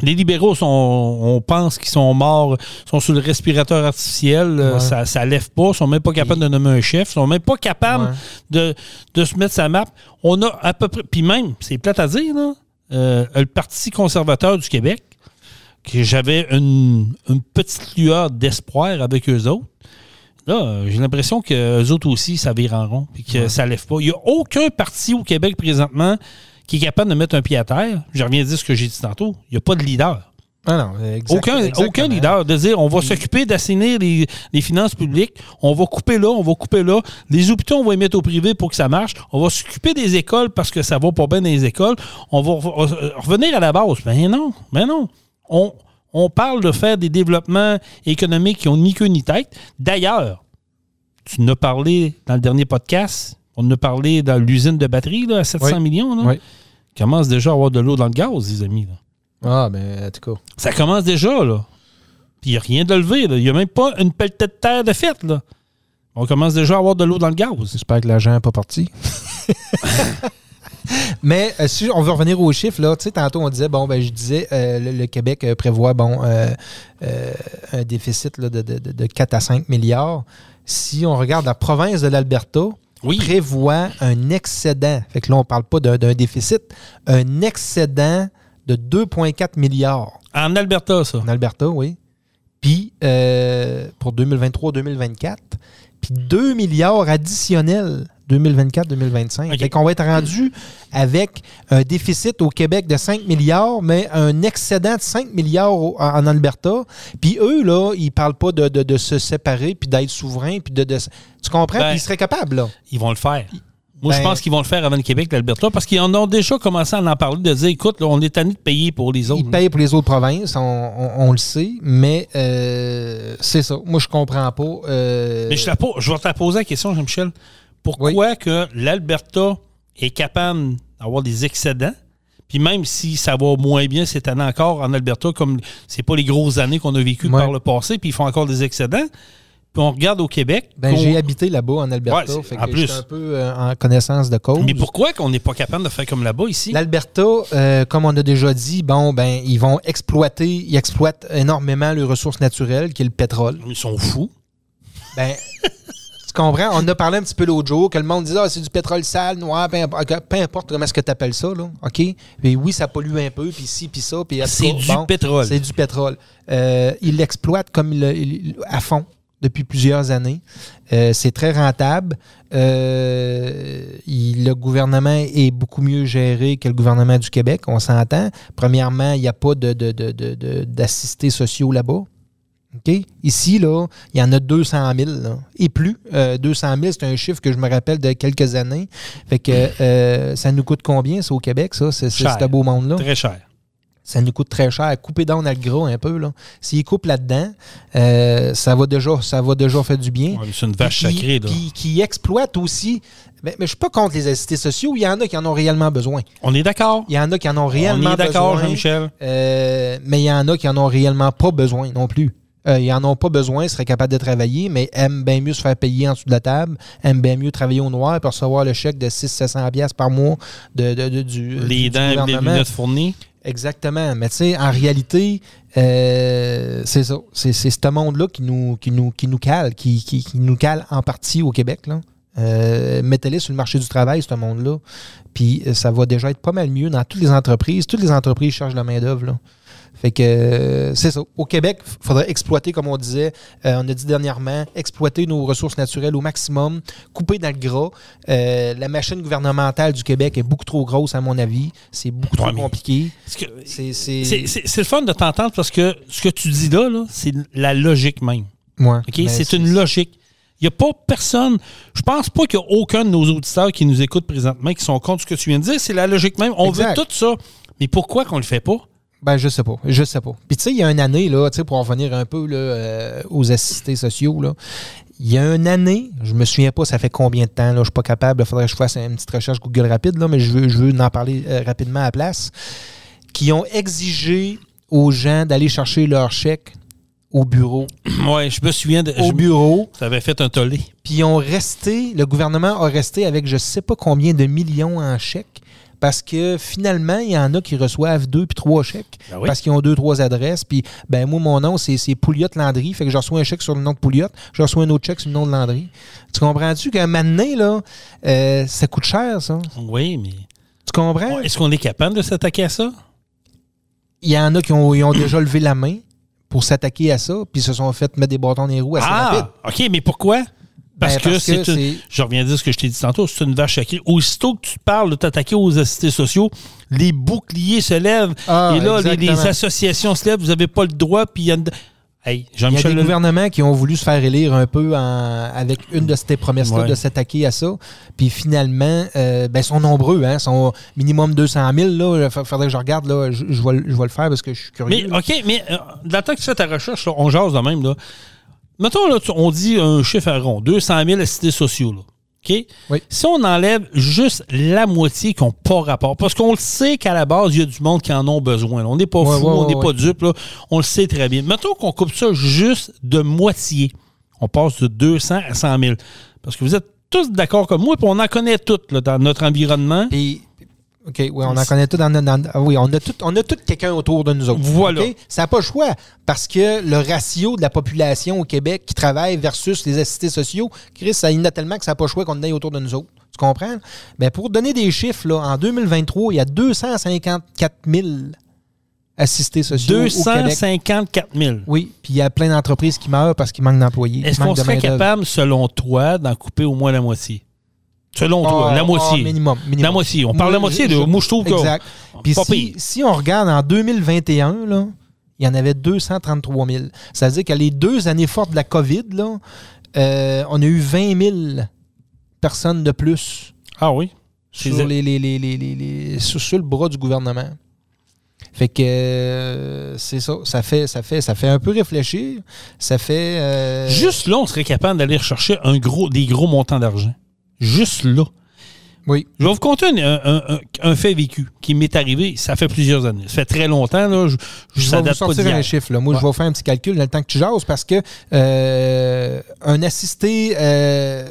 Les libéraux, sont, on pense qu'ils sont morts, sont sur le respirateur artificiel, euh,
Ouais.
ça, ça lève pas, sont même pas capables de nommer un chef, sont même pas capables
Ouais.
de, de se mettre sa map. On a à peu près, puis même, c'est plate à dire, là, euh, le Parti conservateur du Québec, que j'avais une, une petite lueur d'espoir avec eux autres. Là, euh, j'ai l'impression qu'eux autres aussi, ça vire en rond, puis que
Ouais.
ça lève pas. Il n'y a aucun parti au Québec présentement qui est capable de mettre un pied à terre. Je reviens à dire ce que j'ai dit tantôt. Il n'y a pas de leader.
Ah non, exact-
Aucun,
exactement.
aucun leader de dire on va s'occuper d'assainir les, les finances publiques, on va couper là, on va couper là. Les hôpitaux, on va les mettre au privé pour que ça marche. On va s'occuper des écoles parce que ça va pas bien dans les écoles. On va re- revenir à la base. Ben non, ben non. On, on parle de faire des développements économiques qui ont ni queue ni tête. D'ailleurs, tu en as parlé dans le dernier podcast, on en a parlé dans l'usine de batterie là, à 700
Oui.
millions. Là.
Oui.
commence déjà à avoir de l'eau dans le gaz, les amis. là.
Ah, ben, en tout cas.
Ça commence déjà, là. Puis il n'y a rien de levé, là. Il n'y a même pas une pelletée de terre de fête, là. On commence déjà à avoir de l'eau dans le gaz.
J'espère que l'agent n'est pas parti. Mais euh, si on veut revenir aux chiffres, là, tu sais, tantôt on disait, bon, ben, je disais, euh, le, le Québec euh, prévoit, bon, euh, un déficit là, de, de- de- de 4 à 5 milliards. Si on regarde la province de l'Alberta,
Oui.
prévoit un excédent. Fait que là, on ne parle pas d'un déficit, un excédent de 2,4 milliards
En Alberta, ça.
en Alberta, oui. Puis pour 2023-2024, puis 2 milliards additionnels 2024-2025.
OK.
Fait qu'on va être rendu avec un déficit au Québec de 5 milliards, mais un excédent de 5 milliards au- en, Alberta. Puis eux, là, ils parlent pas de, de- de se séparer, puis d'être souverains, puis de, de- Tu comprends?
Ben,
Puis ils seraient capables, là.
Ils vont le faire. Moi, je
Ben-
pense qu'ils vont le faire avant le Québec, l'Alberta, parce qu'ils en ont déjà commencé à en parler, de dire, écoute, là, on est tanné de payer pour les autres.
Ils payent pour les autres provinces, on, on- on le sait, mais euh, c'est ça. Moi, je comprends pas. euh,
Mais je, la je vais te la poser la question, Jean-Michel. Pourquoi que l'Alberta est capable avoir des excédents. Puis même si ça va moins bien cette année encore en Alberta, comme c'est pas les grosses années qu'on a vécues
Ouais.
par le passé, puis ils font encore des excédents. Puis on regarde au Québec.
Ben, j'ai habité là-bas en Alberta.
Ouais, c'est-
fait
en
que
plus.
un peu euh, en connaissance de cause.
Mais pourquoi qu'on n'est pas capable de faire comme là-bas ici?
L'Alberta, euh, comme on a déjà dit, bon, ben, ils vont exploiter, ils exploitent énormément les ressources naturelles, qui est le pétrole.
Ils sont fous.
Ben, tu comprends? On a parlé un petit peu l'autre jour, que le monde disait, ah, c'est du pétrole sale, noir, peu importe, peu importe comment est-ce que tu appelles ça, là. OK? Mais oui, ça pollue un peu, puis ci, puis ça, puis
C'est du
bon,
pétrole.
C'est du pétrole. Euh, ils l'exploitent comme il- il- à fond depuis plusieurs années. Euh, c'est très rentable. Euh, il- le gouvernement est beaucoup mieux géré que le gouvernement du Québec, on s'entend. Premièrement, il n'y a pas de, de- de- de- de- d'assistés sociaux là-bas. Ici, là, il y en a 200 000 là, et plus. Euh, 200 000, c'est un chiffre que je me rappelle de quelques années. Fait que euh, ça nous coûte combien, ça, au Québec, ça, c'est, ce beau monde-là?
Très cher.
ça nous coûte très cher. Couper dans le gras un peu. Là. S'ils coupent là-dedans, euh, ça, va déjà, ça va déjà faire du bien.
Ouais, c'est une vache
Puis-
sacrée. Là.
Puis qui exploitent aussi. Mais, mais je suis pas contre les assistés sociaux. Il y en a qui en ont réellement besoin.
On est d'accord.
Il y en a qui en ont
On
réellement
est d'accord,
besoin.
Jean-Michel.
Euh, mais il y en a qui en ont réellement pas besoin non plus. Euh, ils en ont pas besoin, seraient capables de travailler, mais aiment bien mieux se faire payer en dessous de la table, aiment bien mieux travailler au noir pour recevoir le chèque de 600-700$ piastres par mois de, de- de- du,
Les dents, lunettes fournies.
Exactement. Mais tu sais, en réalité, euh, c'est ça. C'est, ce monde-là qui nous, qui nous, qui nous cale, qui, qui- qui nous cale en partie au Québec. Là. Euh, mettez-les sur le marché du travail, ce monde-là. Puis ça va déjà être pas mal mieux dans toutes les entreprises. Toutes les entreprises cherchent la main-d'œuvre. Fait que euh, c'est ça. Au Québec, il faudrait exploiter, comme on disait, euh, on a dit dernièrement, exploiter nos ressources naturelles au maximum, couper dans le gras. Euh, la machine gouvernementale du Québec est beaucoup trop grosse, à mon avis. C'est beaucoup
Ouais,
trop compliqué. C'est,
le fun de t'entendre parce que ce que tu dis là, là, c'est la logique même.
Ouais, mais
C'est une logique. Il n'y a pas personne. Je pense pas qu'il y a aucun de nos auditeurs qui nous écoutent présentement qui sont contre ce que tu viens de dire. C'est la logique même. On
Exact.
veut tout ça. Mais pourquoi qu'on le fait pas?
Ben, je sais pas. Je sais pas. Puis, tu sais, il y a une année, là, tu sais, pour en revenir un peu là, euh, aux assistés sociaux, là, il y a une année, je me souviens pas, ça fait combien de temps, là, je suis pas capable, il faudrait que je fasse une petite recherche Google rapide, là, mais je veux, je veux en parler euh, rapidement à la place, qui ont exigé aux gens d'aller chercher leur chèque au bureau.
Ouais, je me souviens de.
Au
je-
bureau.
ça avait fait un tollé.
Puis ils ont resté, le gouvernement a resté avec je sais pas combien de millions en chèques. Parce que finalement, il y en a qui reçoivent deux puis trois chèques.
Ben oui.
Parce qu'ils ont deux, trois adresses. Puis, ben moi, mon nom, c'est, Pouliot Landry. Fait que je reçois un chèque sur le nom de Pouliot. Je reçois un autre chèque sur le nom de Landry. Tu comprends-tu qu'un matin, là, euh, ça coûte cher, ça?
Oui, mais.
Tu comprends?
Est-ce qu'on est capable de s'attaquer à ça?
Il y en a qui ont, ils ont déjà levé la main pour s'attaquer à ça. Puis se sont fait mettre des bâtons dans les roues assez rapide.
Ah, OK, mais pourquoi? Parce,
Ben,
que,
parce
c'est
que
une-
c'est-
Je reviens à dire ce que je t'ai dit tantôt, c'est une vache sacrée. Aussitôt que tu parles de t'attaquer aux assistés sociaux, les boucliers se lèvent.
Ah,
et là, les, associations se lèvent, vous n'avez pas le droit. Puis il y a une... Hey,
Il y a des
Leloup-
gouvernements qui ont voulu se faire élire un peu en- avec une de ces promesses-là
Ouais.
de s'attaquer à ça. Puis finalement, euh, ben, ils sont nombreux. Hein, ils sont minimum 200 000. Là. Il faudrait que je regarde. Là, je, je vais, le- je vais le faire parce que je suis curieux.
Mais
là.
OK, mais euh, dans le temps que tu fais ta recherche, là, on jase de même. Là. Mettons, là, on dit un chiffre à rond, 200 000 assistés sociaux. Là. OK?
Oui.
Si on enlève juste la moitié qui n'ont pas rapport, parce qu'on le sait qu'à la base, il y a du monde qui en ont besoin. là. On n'est pas
Ouais,
fou,
ouais,
on n'est
ouais,
pas dupe. Là. On le sait très bien. Mettons qu'on coupe ça juste de moitié. On passe de 200 à 100 000. Parce que vous êtes tous d'accord comme moi, puis on en connaît toutes là, dans notre environnement.
Puis, OK, oui, on en connaît tout dans, dans- oui, on a tout, on a tout quelqu'un autour de nous autres.
Voilà.
Ça n'a pas le choix parce que le ratio de la population au Québec qui travaille versus les assistés sociaux, Chris, ça il y en a tellement que ça n'a pas le choix qu'on en ait autour de nous autres. Tu comprends? Mais pour donner des chiffres, là, en 2023, il y a 254 000 assistés sociaux au Québec.
254 000.
Oui, puis il y a plein d'entreprises qui meurent parce qu'il manque d'employés.
Est-ce qu'on serait capable, selon toi, d'en couper au moins la moitié? Selon toi,
Ah,
la
ah,
moitié.
minimum, minimum.
La moitié. On parle de la
Moi,
moitié. de, moi, je trouve que.
Exact. Puis
Pas
si, si on regarde en 2021, là, il y en avait 233 000. Ça veut dire que les deux années fortes de la COVID, là, euh, on a eu 20 000 personnes de plus
Ah oui.
sur, les, les- les- sur, sur le bras du gouvernement. Fait que euh, c'est ça. Ça fait, ça, fait, ça fait un peu réfléchir. Ça fait. euh,
Juste là, on serait capable d'aller rechercher un gros, des gros montants d'argent. Juste là.
Oui.
Je vais vous conter un, un- un- un fait vécu qui m'est arrivé. Ça fait plusieurs années. Ça fait très longtemps. Là. Je, je,
Je vais vous
pas
sortir un chiffre. Là. Moi, je vais faire un petit calcul dans le temps que tu jases parce que euh, un assisté euh,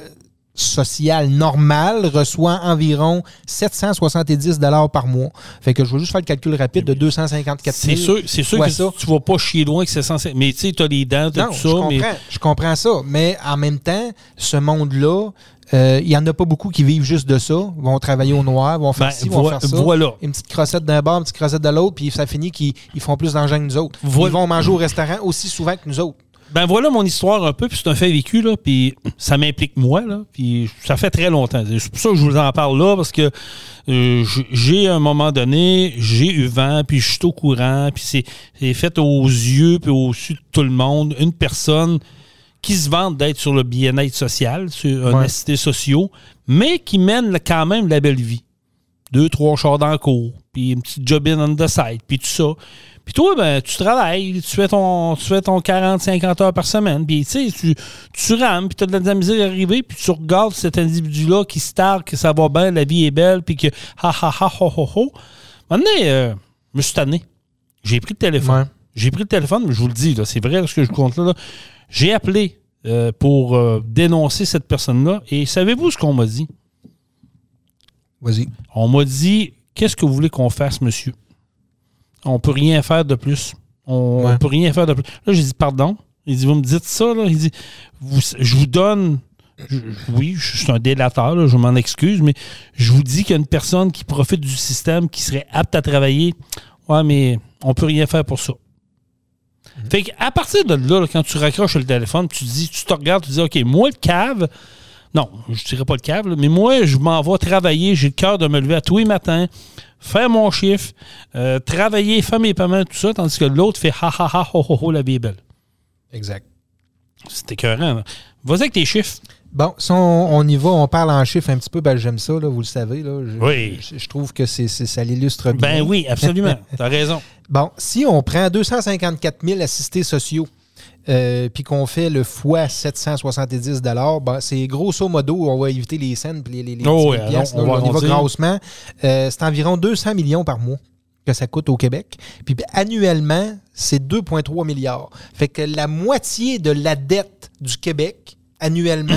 social normal reçoit environ 770 par mois. Fait que je vais juste faire le calcul rapide de 254 000.
C'est sûr, c'est sûr que
ça.
tu vas pas chier loin que c'est censé. Mais tu sais, tu as les dents,
Non,
tout
je
ça.
comprends,
mais
je comprends ça. Mais en même temps, ce monde-là, euh, il n'y en a pas beaucoup qui vivent juste de ça. Ils vont travailler au noir, vont faire
Ben,
ci, vont
vo-
faire ça.
voilà.
Une petite crossette d'un bord, une petite crossette de l'autre, puis ça finit qu'ils ils font plus d'argent que nous autres.
Voilà.
Ils vont manger au restaurant aussi souvent que nous autres.
Ben voilà mon histoire un peu, puis c'est un fait vécu, là, puis ça m'implique moi, là, puis ça fait très longtemps. C'est pour ça que je vous en parle là, parce que euh, j'ai, à un moment donné, j'ai eu vent, puis je suis au courant, puis c'est fait aux yeux, puis au su de tout le monde, une personne qui se vante d'être sur le bien-être social, sur un
Ouais.
assisté sociaux, mais qui mène quand même la belle vie. Deux, trois chars dans le cours, puis une petite job in on the side, puis tout ça. Puis toi, ben, tu travailles, tu fais ton, tu fais ton 40-50 heures par semaine, puis tu sais, tu, tu rames, puis tu as de la misère à arriver, puis tu regardes cet individu-là qui se targue, que ça va bien, la vie est belle, puis que ha ha ha ho ho ho. Maintenant, euh, je me suis tanné. J'ai pris le téléphone.
Ouais.
J'ai pris le téléphone, mais je vous le dis, là, c'est vrai ce que je compte là. là. J'ai appelé euh, pour euh, dénoncer cette personne-là, et savez-vous ce qu'on m'a dit?
Vas-y.
On m'a dit Qu'est-ce que vous voulez qu'on fasse, monsieur? On peut rien faire de plus. On,
Ouais.
peut rien faire de plus. Là, j'ai dit Pardon? Il dit Vous me dites ça, là? Il dit vous- Je vous donne. je- oui, je suis un délateur, là, je m'en excuse, mais je vous dis qu'il y a une personne qui profite du système, qui serait apte à travailler. Ouais, mais on peut rien faire pour ça. Fait qu'à partir de là, quand tu raccroches le téléphone, tu dis, tu te regardes, tu dis, OK, moi, le cave, non, je dirais pas le cave, là, mais moi, je m'en vais travailler, j'ai le cœur de me lever à tous les matins, faire mon chiffre, euh, travailler, faire mes paiements, tout ça, tandis que l'autre fait ha ha ha ho ho ho, la vie est belle.
Exact.
C'est écœurant. Vas-y avec tes chiffres.
Bon, si on, on y va, on parle en chiffres un petit peu, ben, j'aime ça, là, vous le savez. Là, je,
Oui.
Je, je trouve que c'est, ça l'illustre bien.
Ben oui, absolument. T'as raison.
Bon, si on prend 254 000 assistés sociaux, euh, puis qu'on fait le fois 770 ben, c'est grosso modo, on va éviter les scènes puis les, les,
Oh
piastres,
on
là, on y va grossement. Euh, c'est environ 200 millions par mois que ça coûte au Québec. Puis annuellement, c'est 2,3 milliards. Fait que la moitié de la dette du Québec, annuellement,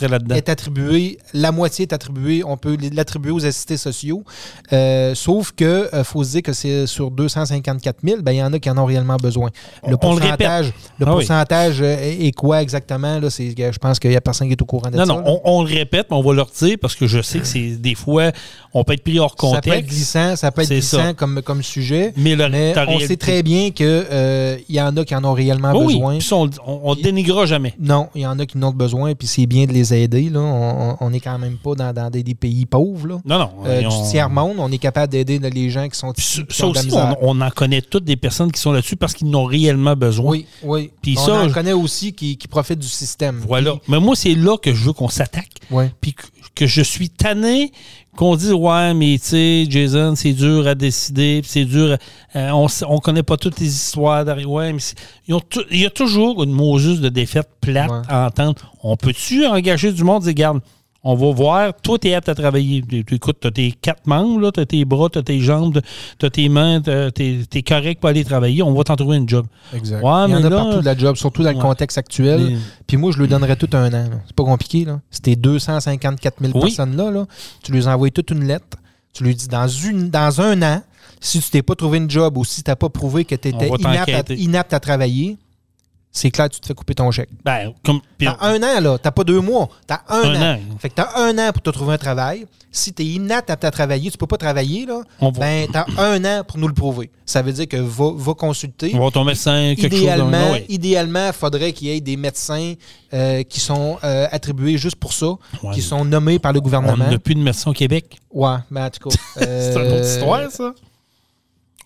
là-dedans.
est attribuée, la moitié est attribuée, on peut l'attribuer aux assistés sociaux. Euh, sauf que euh, faut se dire que c'est sur 254 000, ben, il y en a qui en ont réellement besoin. Le
On le
pourcentage, le
Ah oui.
pourcentage euh, est, quoi exactement? Là, c'est, je pense qu'il n'y a personne qui est au courant de
Non,
ça.
non,
là.
on, on le répète, mais on va leur dire parce que je sais que c'est des fois, on peut être pris hors
ça peut être
contexte.
glissant, ça peut être glissant
ça.
comme, comme sujet.
Mais, le,
Mais on
réalité-
sait très bien qu'il y en a qui en ont réellement
Oh
besoin.
on, on, on dénigrera jamais.
Non, il y en a qui en ont puis c'est bien de les aider. Là. On- n'est quand même pas dans, dans des, des pays pauvres. Là.
Non, non.
Euh,
on-
Du tiers-monde, on est capable d'aider les gens qui sont ici.
ça,
qui
ça aussi, on, on en connaît toutes des personnes qui sont là-dessus parce qu'ils n'ont réellement besoin.
Oui, oui.
Puis
on
ça,
en
je-
connaît aussi qui, qui profitent du système.
Voilà. Mais moi, c'est là que je veux qu'on s'attaque.
Oui.
Puis que je suis tanné qu'on dise Ouais, mais tu sais, Jason, c'est dur à décider, c'est dur. à- euh, on, on connaît pas toutes les histoires derrière. Ouais, mais ils ont il y a toujours une Moses de défaite plate
Ouais.
à entendre. On peut-tu engager du monde et Garde, on va voir, toi, tu es apte à travailler. Écoute, tu as tes quatre membres, tu as tes bras, tu as tes jambes, tu as tes mains, tu es, correct pour aller travailler. On va t'en trouver une job.
Exact.
Ouais,
Il y en
mais
a
là-
partout de la job, surtout dans le contexte actuel.
Mais-
Puis moi, je lui donnerais tout un an. C'est pas compliqué. Là. C'était 254 000
Oui.
personnes-là, là. Tu lui envoies toute une lettre. Tu lui dis dans, une, dans un an, si tu t'es pas trouvé une job ou si tu n'as pas prouvé que tu étais à, inapte à travailler, c'est clair, tu te fais couper ton chèque.
Ben, comme.
T'as un an, là. T'as pas deux mois. T'as un,
Un
an.
an.
Fait que t'as un an pour te trouver un travail. Si t'es inapte à travailler, tu peux pas travailler, là.
On
Ben, t'as un an pour nous le prouver. Ça veut dire que va, va consulter.
on va voir ton médecin, quelque
Idéalement,
chose. ouais.
idéalement, il faudrait qu'il y ait des médecins euh, qui sont euh, attribués juste pour ça,
Ouais.
qui sont nommés par le
On
gouvernement.
n'a plus de médecin au Québec.
Ouais, mais en tout cas.
C'est une autre
euh,
histoire, ça.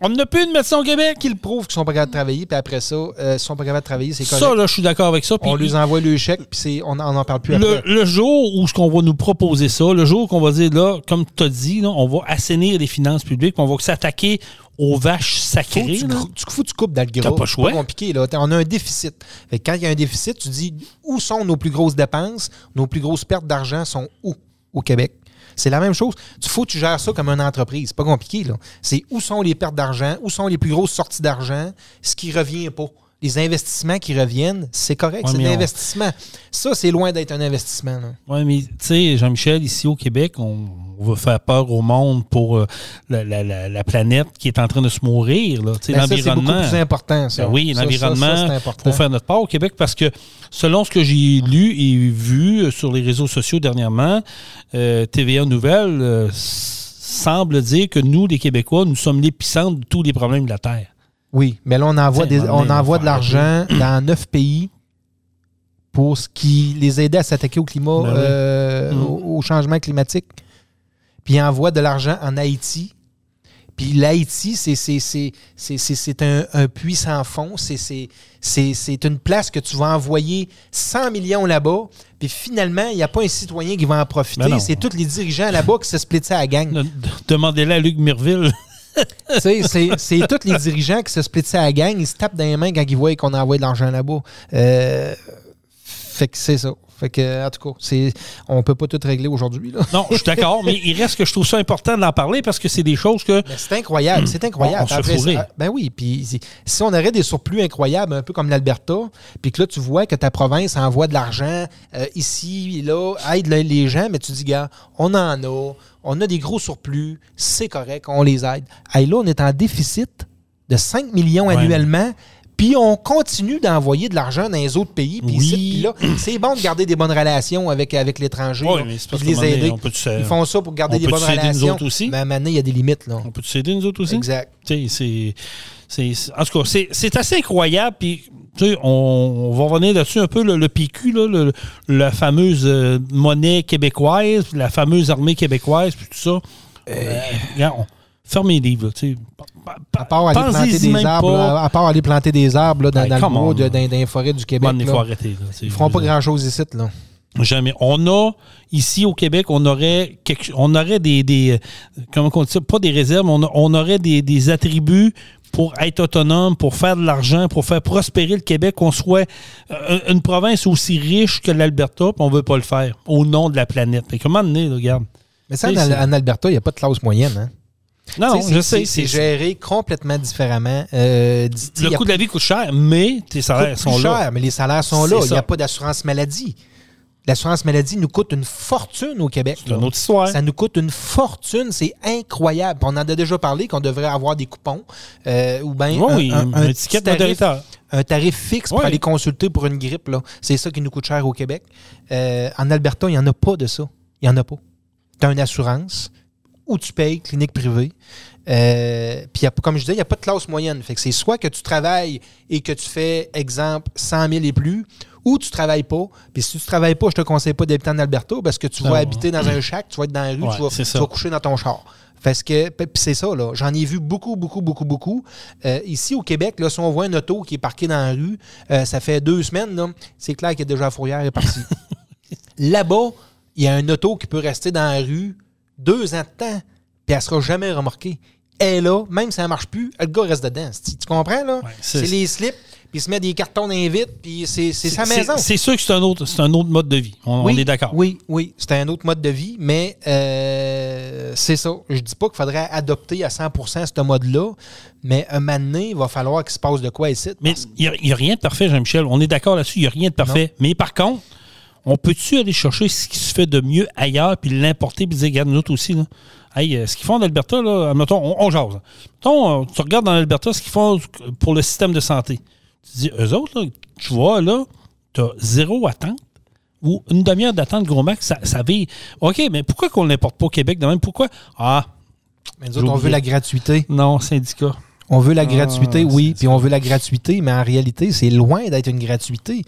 On n'a plus de médecin au Québec.
Qu'ils prouvent qu'ils sont pas capables de travailler, puis après ça, euh, s'ils sont pas capables de travailler, c'est correct.
Ça, là, je suis d'accord avec ça.
On lui envoie le chèque, puis c'est- on n'en parle plus
le,
après.
le jour où ce qu'on va nous proposer ça, le jour qu'on va dire là, comme tu as dit, là, on va assainir les finances publiques, on va s'attaquer aux vaches sacrées.
tu,
là.
tu- faut que tu coupes dans le gras.
T'as pas le
C'est
choix.
compliqué. Là. On a un déficit. Fait que quand il y a un déficit, tu dis où sont nos plus grosses dépenses, nos plus grosses pertes d'argent sont où? Au Québec? C'est la même chose. Il faut que tu gères ça comme une entreprise. C'est pas compliqué. C'est où sont les pertes d'argent, où sont les plus grosses sorties d'argent, ce qui revient pas. Les investissements qui reviennent, c'est correct,
Ouais,
c'est de
mais on-
l'investissement. Ça, c'est loin d'être un investissement.
Oui, mais tu sais, Jean-Michel, ici au Québec, on, on veut faire peur au monde pour euh, la, la- la- la planète qui est en train de se mourir. là. Tu sais,
Ben, ça, c'est
L'environnement.
plus important. Ça.
Ben oui, l'environnement,
ça, c'est important.
pour faire notre part au Québec, parce que selon ce que j'ai lu et vu euh, sur les réseaux sociaux dernièrement, euh, TVA Nouvelle euh, semble dire que nous, les Québécois, nous sommes l'épicentre de tous les problèmes de la Terre.
Oui, mais là, on envoie, des,
on
de l'argent dans neuf pays pour ce qui les aider à s'attaquer au climat,
Ben oui.
euh,
Mm.
au, au changement climatique. Puis ils envoient de l'argent en Haïti. Puis l'Haïti, c'est, un, un puits sans fond. C'est, une place que tu vas envoyer 100 millions là-bas. Puis finalement, il n'y a pas un citoyen qui va en profiter.
Ben
c'est tous les dirigeants là-bas qui se splittent à la gang.
De- de- Demandez-le à Luc Mirville.
C'est, tous les dirigeants qui se splittent à la gang, ils se tapent dans les mains quand ils voient qu'on envoie de l'argent là-bas. Euh, fait que c'est ça. Fait que, en tout cas, c'est, on peut pas tout régler aujourd'hui.
Non, je suis d'accord, mais il reste que je trouve ça important d'en parler parce que c'est des choses que.
C'est incroyable, c'est incroyable.
On- on
Après, ça- ben oui, puis si- on aurait des surplus incroyables, un peu comme l'Alberta, puis que là, tu vois que ta province envoie de l'argent euh, ici, là, aide le- les gens, mais tu dis, gars, on en a, on a des gros surplus, c'est correct, on les aide. Hey, là, on est en déficit de 5 millions
Ouais.
annuellement. Puis on continue d'envoyer de l'argent dans les autres pays. Puis
Oui.
là, c'est bon de garder des bonnes relations avec, avec l'étranger.
Oui, mais c'est parce
les
donné,
aider.
on
Ils font ça pour garder
on
des
peut
bonnes
s'aider nous
relations.
autres aussi?
Mais à un moment donné, il y a des limites. Là.
On peut s'aider nous autres aussi?
Exact.
C'est- En tout cas, c'est- assez incroyable. Puis, tu sais, on, on va revenir là-dessus un peu, le, le PQ, là, le- la fameuse euh, monnaie québécoise, la fameuse armée québécoise, puis tout ça. Euh, regarde, on- fermez les livres, là, pa-
À part aller planter des arbres, là, à part aller planter des arbres là, dans,
Hey,
dans le bois, de- dans, dans les forêts du Québec.
Bon,
là.
faut arrêter.
Ils feront pas grand-chose ici. Là.
Jamais. On a, ici au Québec, on aurait, quelque, on aurait des, des. Comment on dit ça? Pas des réserves, on, a- on aurait des, des attributs pour être autonome, pour faire de l'argent, pour faire prospérer le Québec, qu'on soit euh, une province aussi riche que l'Alberta, puis on veut pas le faire, au nom de la planète. Que, comment donné, regarde.
Mais ça, en, en Alberta, il n'y a pas de classe moyenne. Hein?
Non, je sais.
C'est géré complètement différemment. Euh,
Le coût de la vie coûte cher, mais tes salaires sont
plus
là.
cher, mais les salaires sont là. Il n'y a pas d'assurance maladie. L'assurance maladie nous coûte une fortune au Québec.
C'est une autre histoire.
Ça nous coûte une fortune, c'est incroyable. On en a déjà parlé qu'on devrait avoir des coupons euh, ou bien
Oui,
un, un-
un,
un
ticket
petit tarif, un tarif fixe pour aller consulter pour une grippe. C'est ça qui nous coûte cher au Québec. Euh, en Alberta, il n'y en a pas de ça. Il n'y en a pas. Tu as une assurance où tu payes, clinique privée. Euh, Puis, comme je disais, il n'y a pas de classe moyenne. Fait que c'est soit que tu travailles et que tu fais, exemple, 100 000 et plus, ou tu travailles pas. Puis si tu travailles pas, je te conseille pas d'habiter en Alberta parce que tu vas habiter dans un shack, tu vas être dans la rue,
Ouais,
tu, vas, tu coucher dans ton char. Parce que, c'est ça, là. J'en ai vu beaucoup, beaucoup, beaucoup, beaucoup. Euh, ici, au Québec, là, si on voit un auto qui est parqué dans la rue, euh, ça fait deux semaines, c'est clair qu'il y a déjà la fourrière est partie. Là-bas, il y a un auto qui peut rester dans la rue deux ans de temps, puis elle sera jamais remorquée. Elle est là, même si ça ne marche plus, le gars reste dedans. Tu tu comprends, là?
Ouais, c'est-
les slips, puis il se met des cartons d'invite, puis c'est sa maison.
C'est sûr que c'est un autre, un autre mode de vie. On,
Oui,
on est d'accord.
Oui, oui, c'est un autre mode de vie, mais euh, c'est ça. Je dis pas qu'il faudrait adopter à 100 ce mode-là, mais un moment donné, il va falloir qu'il se passe de quoi ici.
Mais il n'y a, rien de parfait, Jean-Michel. On est d'accord là-dessus. Il n'y a rien de parfait. Mais par contre, on peut-tu aller chercher ce qui se fait de mieux ailleurs puis l'importer puis dire, regarde, nous autres aussi, là. Hey, euh, ce qu'ils font en Alberta, là, on, on jase. Mettons, euh, tu regardes dans l'Alberta ce qu'ils font pour le système de santé. Tu dis, eux autres, là, tu vois, là, tu as zéro attente ou une demi-heure d'attente, gros max, ça, ça vit. OK, mais pourquoi qu'on ne l'importe pas au Québec de même? Pourquoi? Ah,
Mais nous autres, on veut la gratuité.
non, syndicat.
On veut la
Ah,
gratuité, oui, puis on veut la gratuité, mais en réalité, c'est loin d'être une gratuité.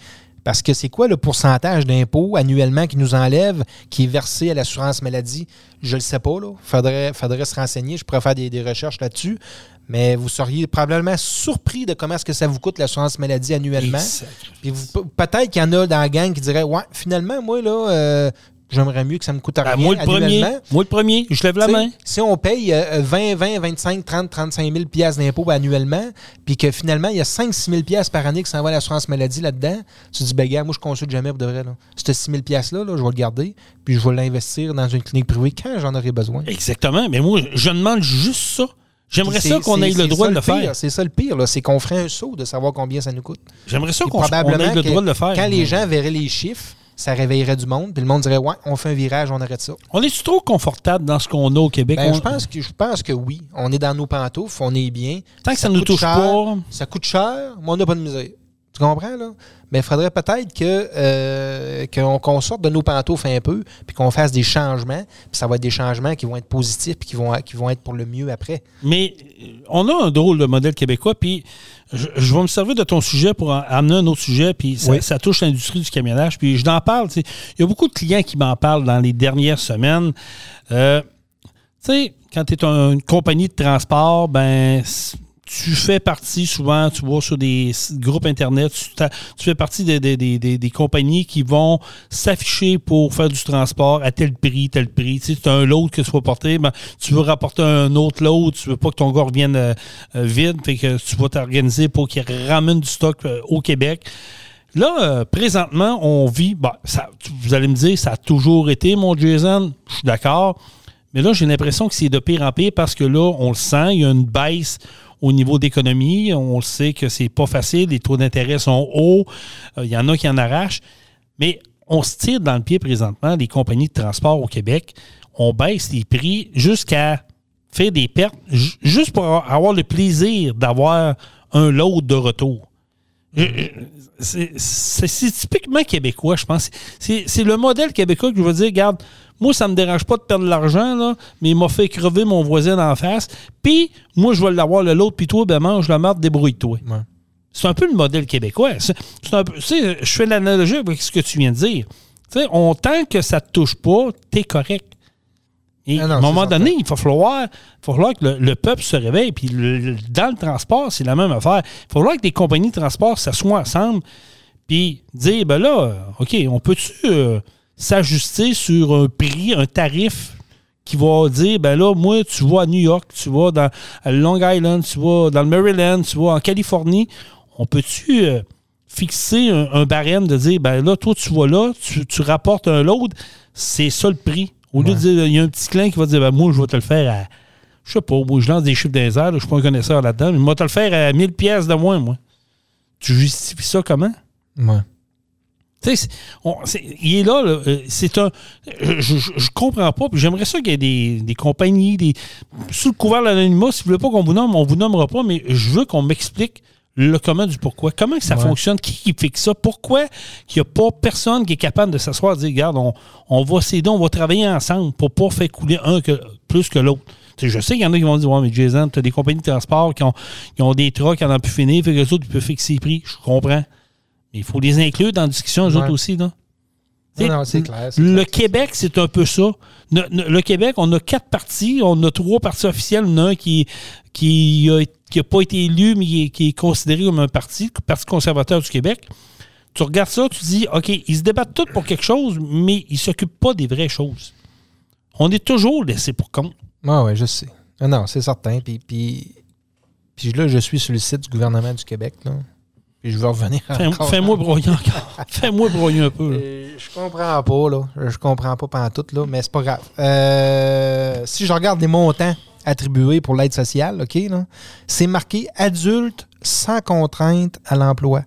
Parce que c'est quoi le pourcentage d'impôt annuellement qui nous enlève, qui est versé à l'assurance maladie? Je ne le sais pas, là. Faudrait, faudrait se renseigner. Je pourrais faire des, des recherches là-dessus. Mais vous seriez probablement surpris de comment est-ce que ça vous coûte l'assurance maladie annuellement. Puis peut-être qu'il y en a dans la gang qui diraient Ouais, finalement, moi, là, euh, j'aimerais mieux que ça me coûte rien
Ben, moi, le premier, moi, le premier, je lève la
T'sais,
main.
Si on paye euh, 20, 20, 25, 30, 35 000 piastres d'impôts annuellement, puis que finalement, il y a 5 6 000 piastres par année qui s'en va à l'assurance maladie là-dedans, tu te dis, ben gars, moi, je consulte jamais pour de vrai. Là. Ce 6 000 piastres-là, là, je vais le garder, puis je vais l'investir dans une clinique privée quand j'en aurai besoin.
Exactement. Mais moi, je demande juste ça. J'aimerais ça qu'on ait le droit
ça
de le
pire,
faire.
C'est ça le pire, c'est qu'on ferait un saut de savoir combien ça nous coûte.
J'aimerais ça qu'on on ait le droit de le faire.
quand les gens verraient les chiffres, ça réveillerait du monde, puis le monde dirait, ouais, on fait un virage, on arrête ça.
On est-tu trop confortable dans ce qu'on a au Québec?
Ben,
On-
je, pense que, je pense que oui. On est dans nos pantoufles, on est bien.
Tant que ça nous touche
cher,
pas.
Ça coûte cher, mais on n'a pas de misère. Tu comprends, là? Mais il faudrait peut-être que euh, qu'on qu'on sorte de nos pantoufles un peu, puis qu'on fasse des changements. Puis ça va être des changements qui vont être positifs, puis qui vont, qui vont être pour le mieux après.
Mais euh, on a un drôle de modèle québécois, puis je, je vais me servir de ton sujet pour en- amener un autre sujet, puis ça,
Oui.
ça touche l'industrie du camionnage, puis je t'en parle. tu sais. Il y a beaucoup de clients qui m'en parlent dans les dernières semaines. Euh, tu sais, quand tu es une compagnie de transport, ben tu fais partie souvent, tu vois, sur des groupes Internet, tu, fais partie des, des- des- des- compagnies qui vont s'afficher pour faire du transport à tel prix, tel prix. Tu as un load que tu vas porter, ben, tu veux rapporter un autre load, tu veux pas que ton gars revienne euh, euh, vide, fait que tu vas t'organiser pour qu'il ramène du stock euh, au Québec. Là, présentement, on vit. tu- vous allez me dire, ça a toujours été, mon Jason. Je suis d'accord. Mais là, j'ai l'impression que c'est de pire en pire parce que là, on le sent, il y a une baisse au niveau d'économie. On le sait que c'est pas facile, les taux d'intérêt sont hauts, Euh, il y en a qui en arrachent. Mais on se tire dans le pied présentement, les compagnies de transport au Québec. On baisse les prix jusqu'à faire des pertes, ju- juste pour avoir le plaisir d'avoir un load de retour. C'est typiquement québécois, je pense. C'est c'est le modèle québécois que je veux dire, regarde, moi, ça me dérange pas de perdre de l'argent, là, mais il m'a fait crever mon voisin d'en face. Puis, moi, je vais l'avoir le l'autre, puis toi, ben mange la marde, débrouille-toi.
Ouais.
C'est un peu le modèle québécois. C'est un peu- tu je fais l'analogie avec ce que tu viens de dire. Tu on, tant que ça te touche pas, t'es correct. Et
Ah non,
à un moment donné, il va falloir, il va falloir que le, le peuple se réveille. Puis le- le- dans le transport, c'est la même affaire. Il va falloir que les compagnies de transport s'assoient ensemble puis dire, ben là, OK, on peut-tu euh, s'ajuster sur un prix, un tarif qui va dire, ben là, moi, tu vas à New York, tu vas dans à Long Island, tu vas dans le Maryland, tu vas en Californie. On peut-tu euh, fixer un, un barème de dire, ben là, toi, tu vas là, tu, tu rapportes un load, c'est ça le prix. Au lieu de dire, il y a un petit clin qui va dire, ben moi, je vais te le faire à, je sais pas, moi, je lance des chiffres des airs, là, je suis pas un connaisseur là-dedans, mais je vais te le faire à 1000 pièces de moins, moi. Tu justifies ça comment?
Ouais.
Tu on- il est là, là, euh, c'est un. Je, je, je comprends pas. puis J'aimerais ça qu'il y ait des, des compagnies, des. Sous le couvert de l'anonymat, si vous voulez pas qu'on vous nomme, on vous nommera pas, mais je veux qu'on m'explique le comment du pourquoi. Comment que ça
Ouais.
fonctionne? Qui, qui fixe ça? Pourquoi qu'il n'y a pas personne qui est capable de s'asseoir et dire, regarde, on, on va s'aider, on va travailler ensemble pour pas faire couler un que, plus que l'autre. Tu Je sais qu'il y en a qui vont dire, ouais, mais Jason, tu as des compagnies de transport qui ont, qui ont des trucks qui en ont pu finir, fait que les autres, ils peuvent fixer les prix. Je comprends. Mais il faut les inclure dans la discussion, eux
Ouais.
autres aussi. Là.
Non, non, c'est clair,
Le
clair.
Québec, c'est un peu ça. Le Québec, on a quatre partis. On a trois partis officiels. En a un qui qui a, qui a pas été élu, mais qui est, qui est considéré comme un parti, le Parti conservateur du Québec. Tu regardes ça, tu dis, OK, ils se débattent tous pour quelque chose, mais ils ne s'occupent pas des vraies choses. On est toujours laissé pour compte.
Ouais, ouais, je sais. Ah non, c'est certain. Puis, puis, puis là, je suis sur le site du gouvernement du Québec. Là. Puis je vais revenir
Fais-. Fais-moi broyer encore. Fais-moi broyer un peu. là.
Je comprends pas, là. Je comprends pas pantoute, là, mais c'est pas grave. Euh, si je regarde les montants attribués pour l'aide sociale, OK, là, c'est marqué adulte sans contrainte à l'emploi.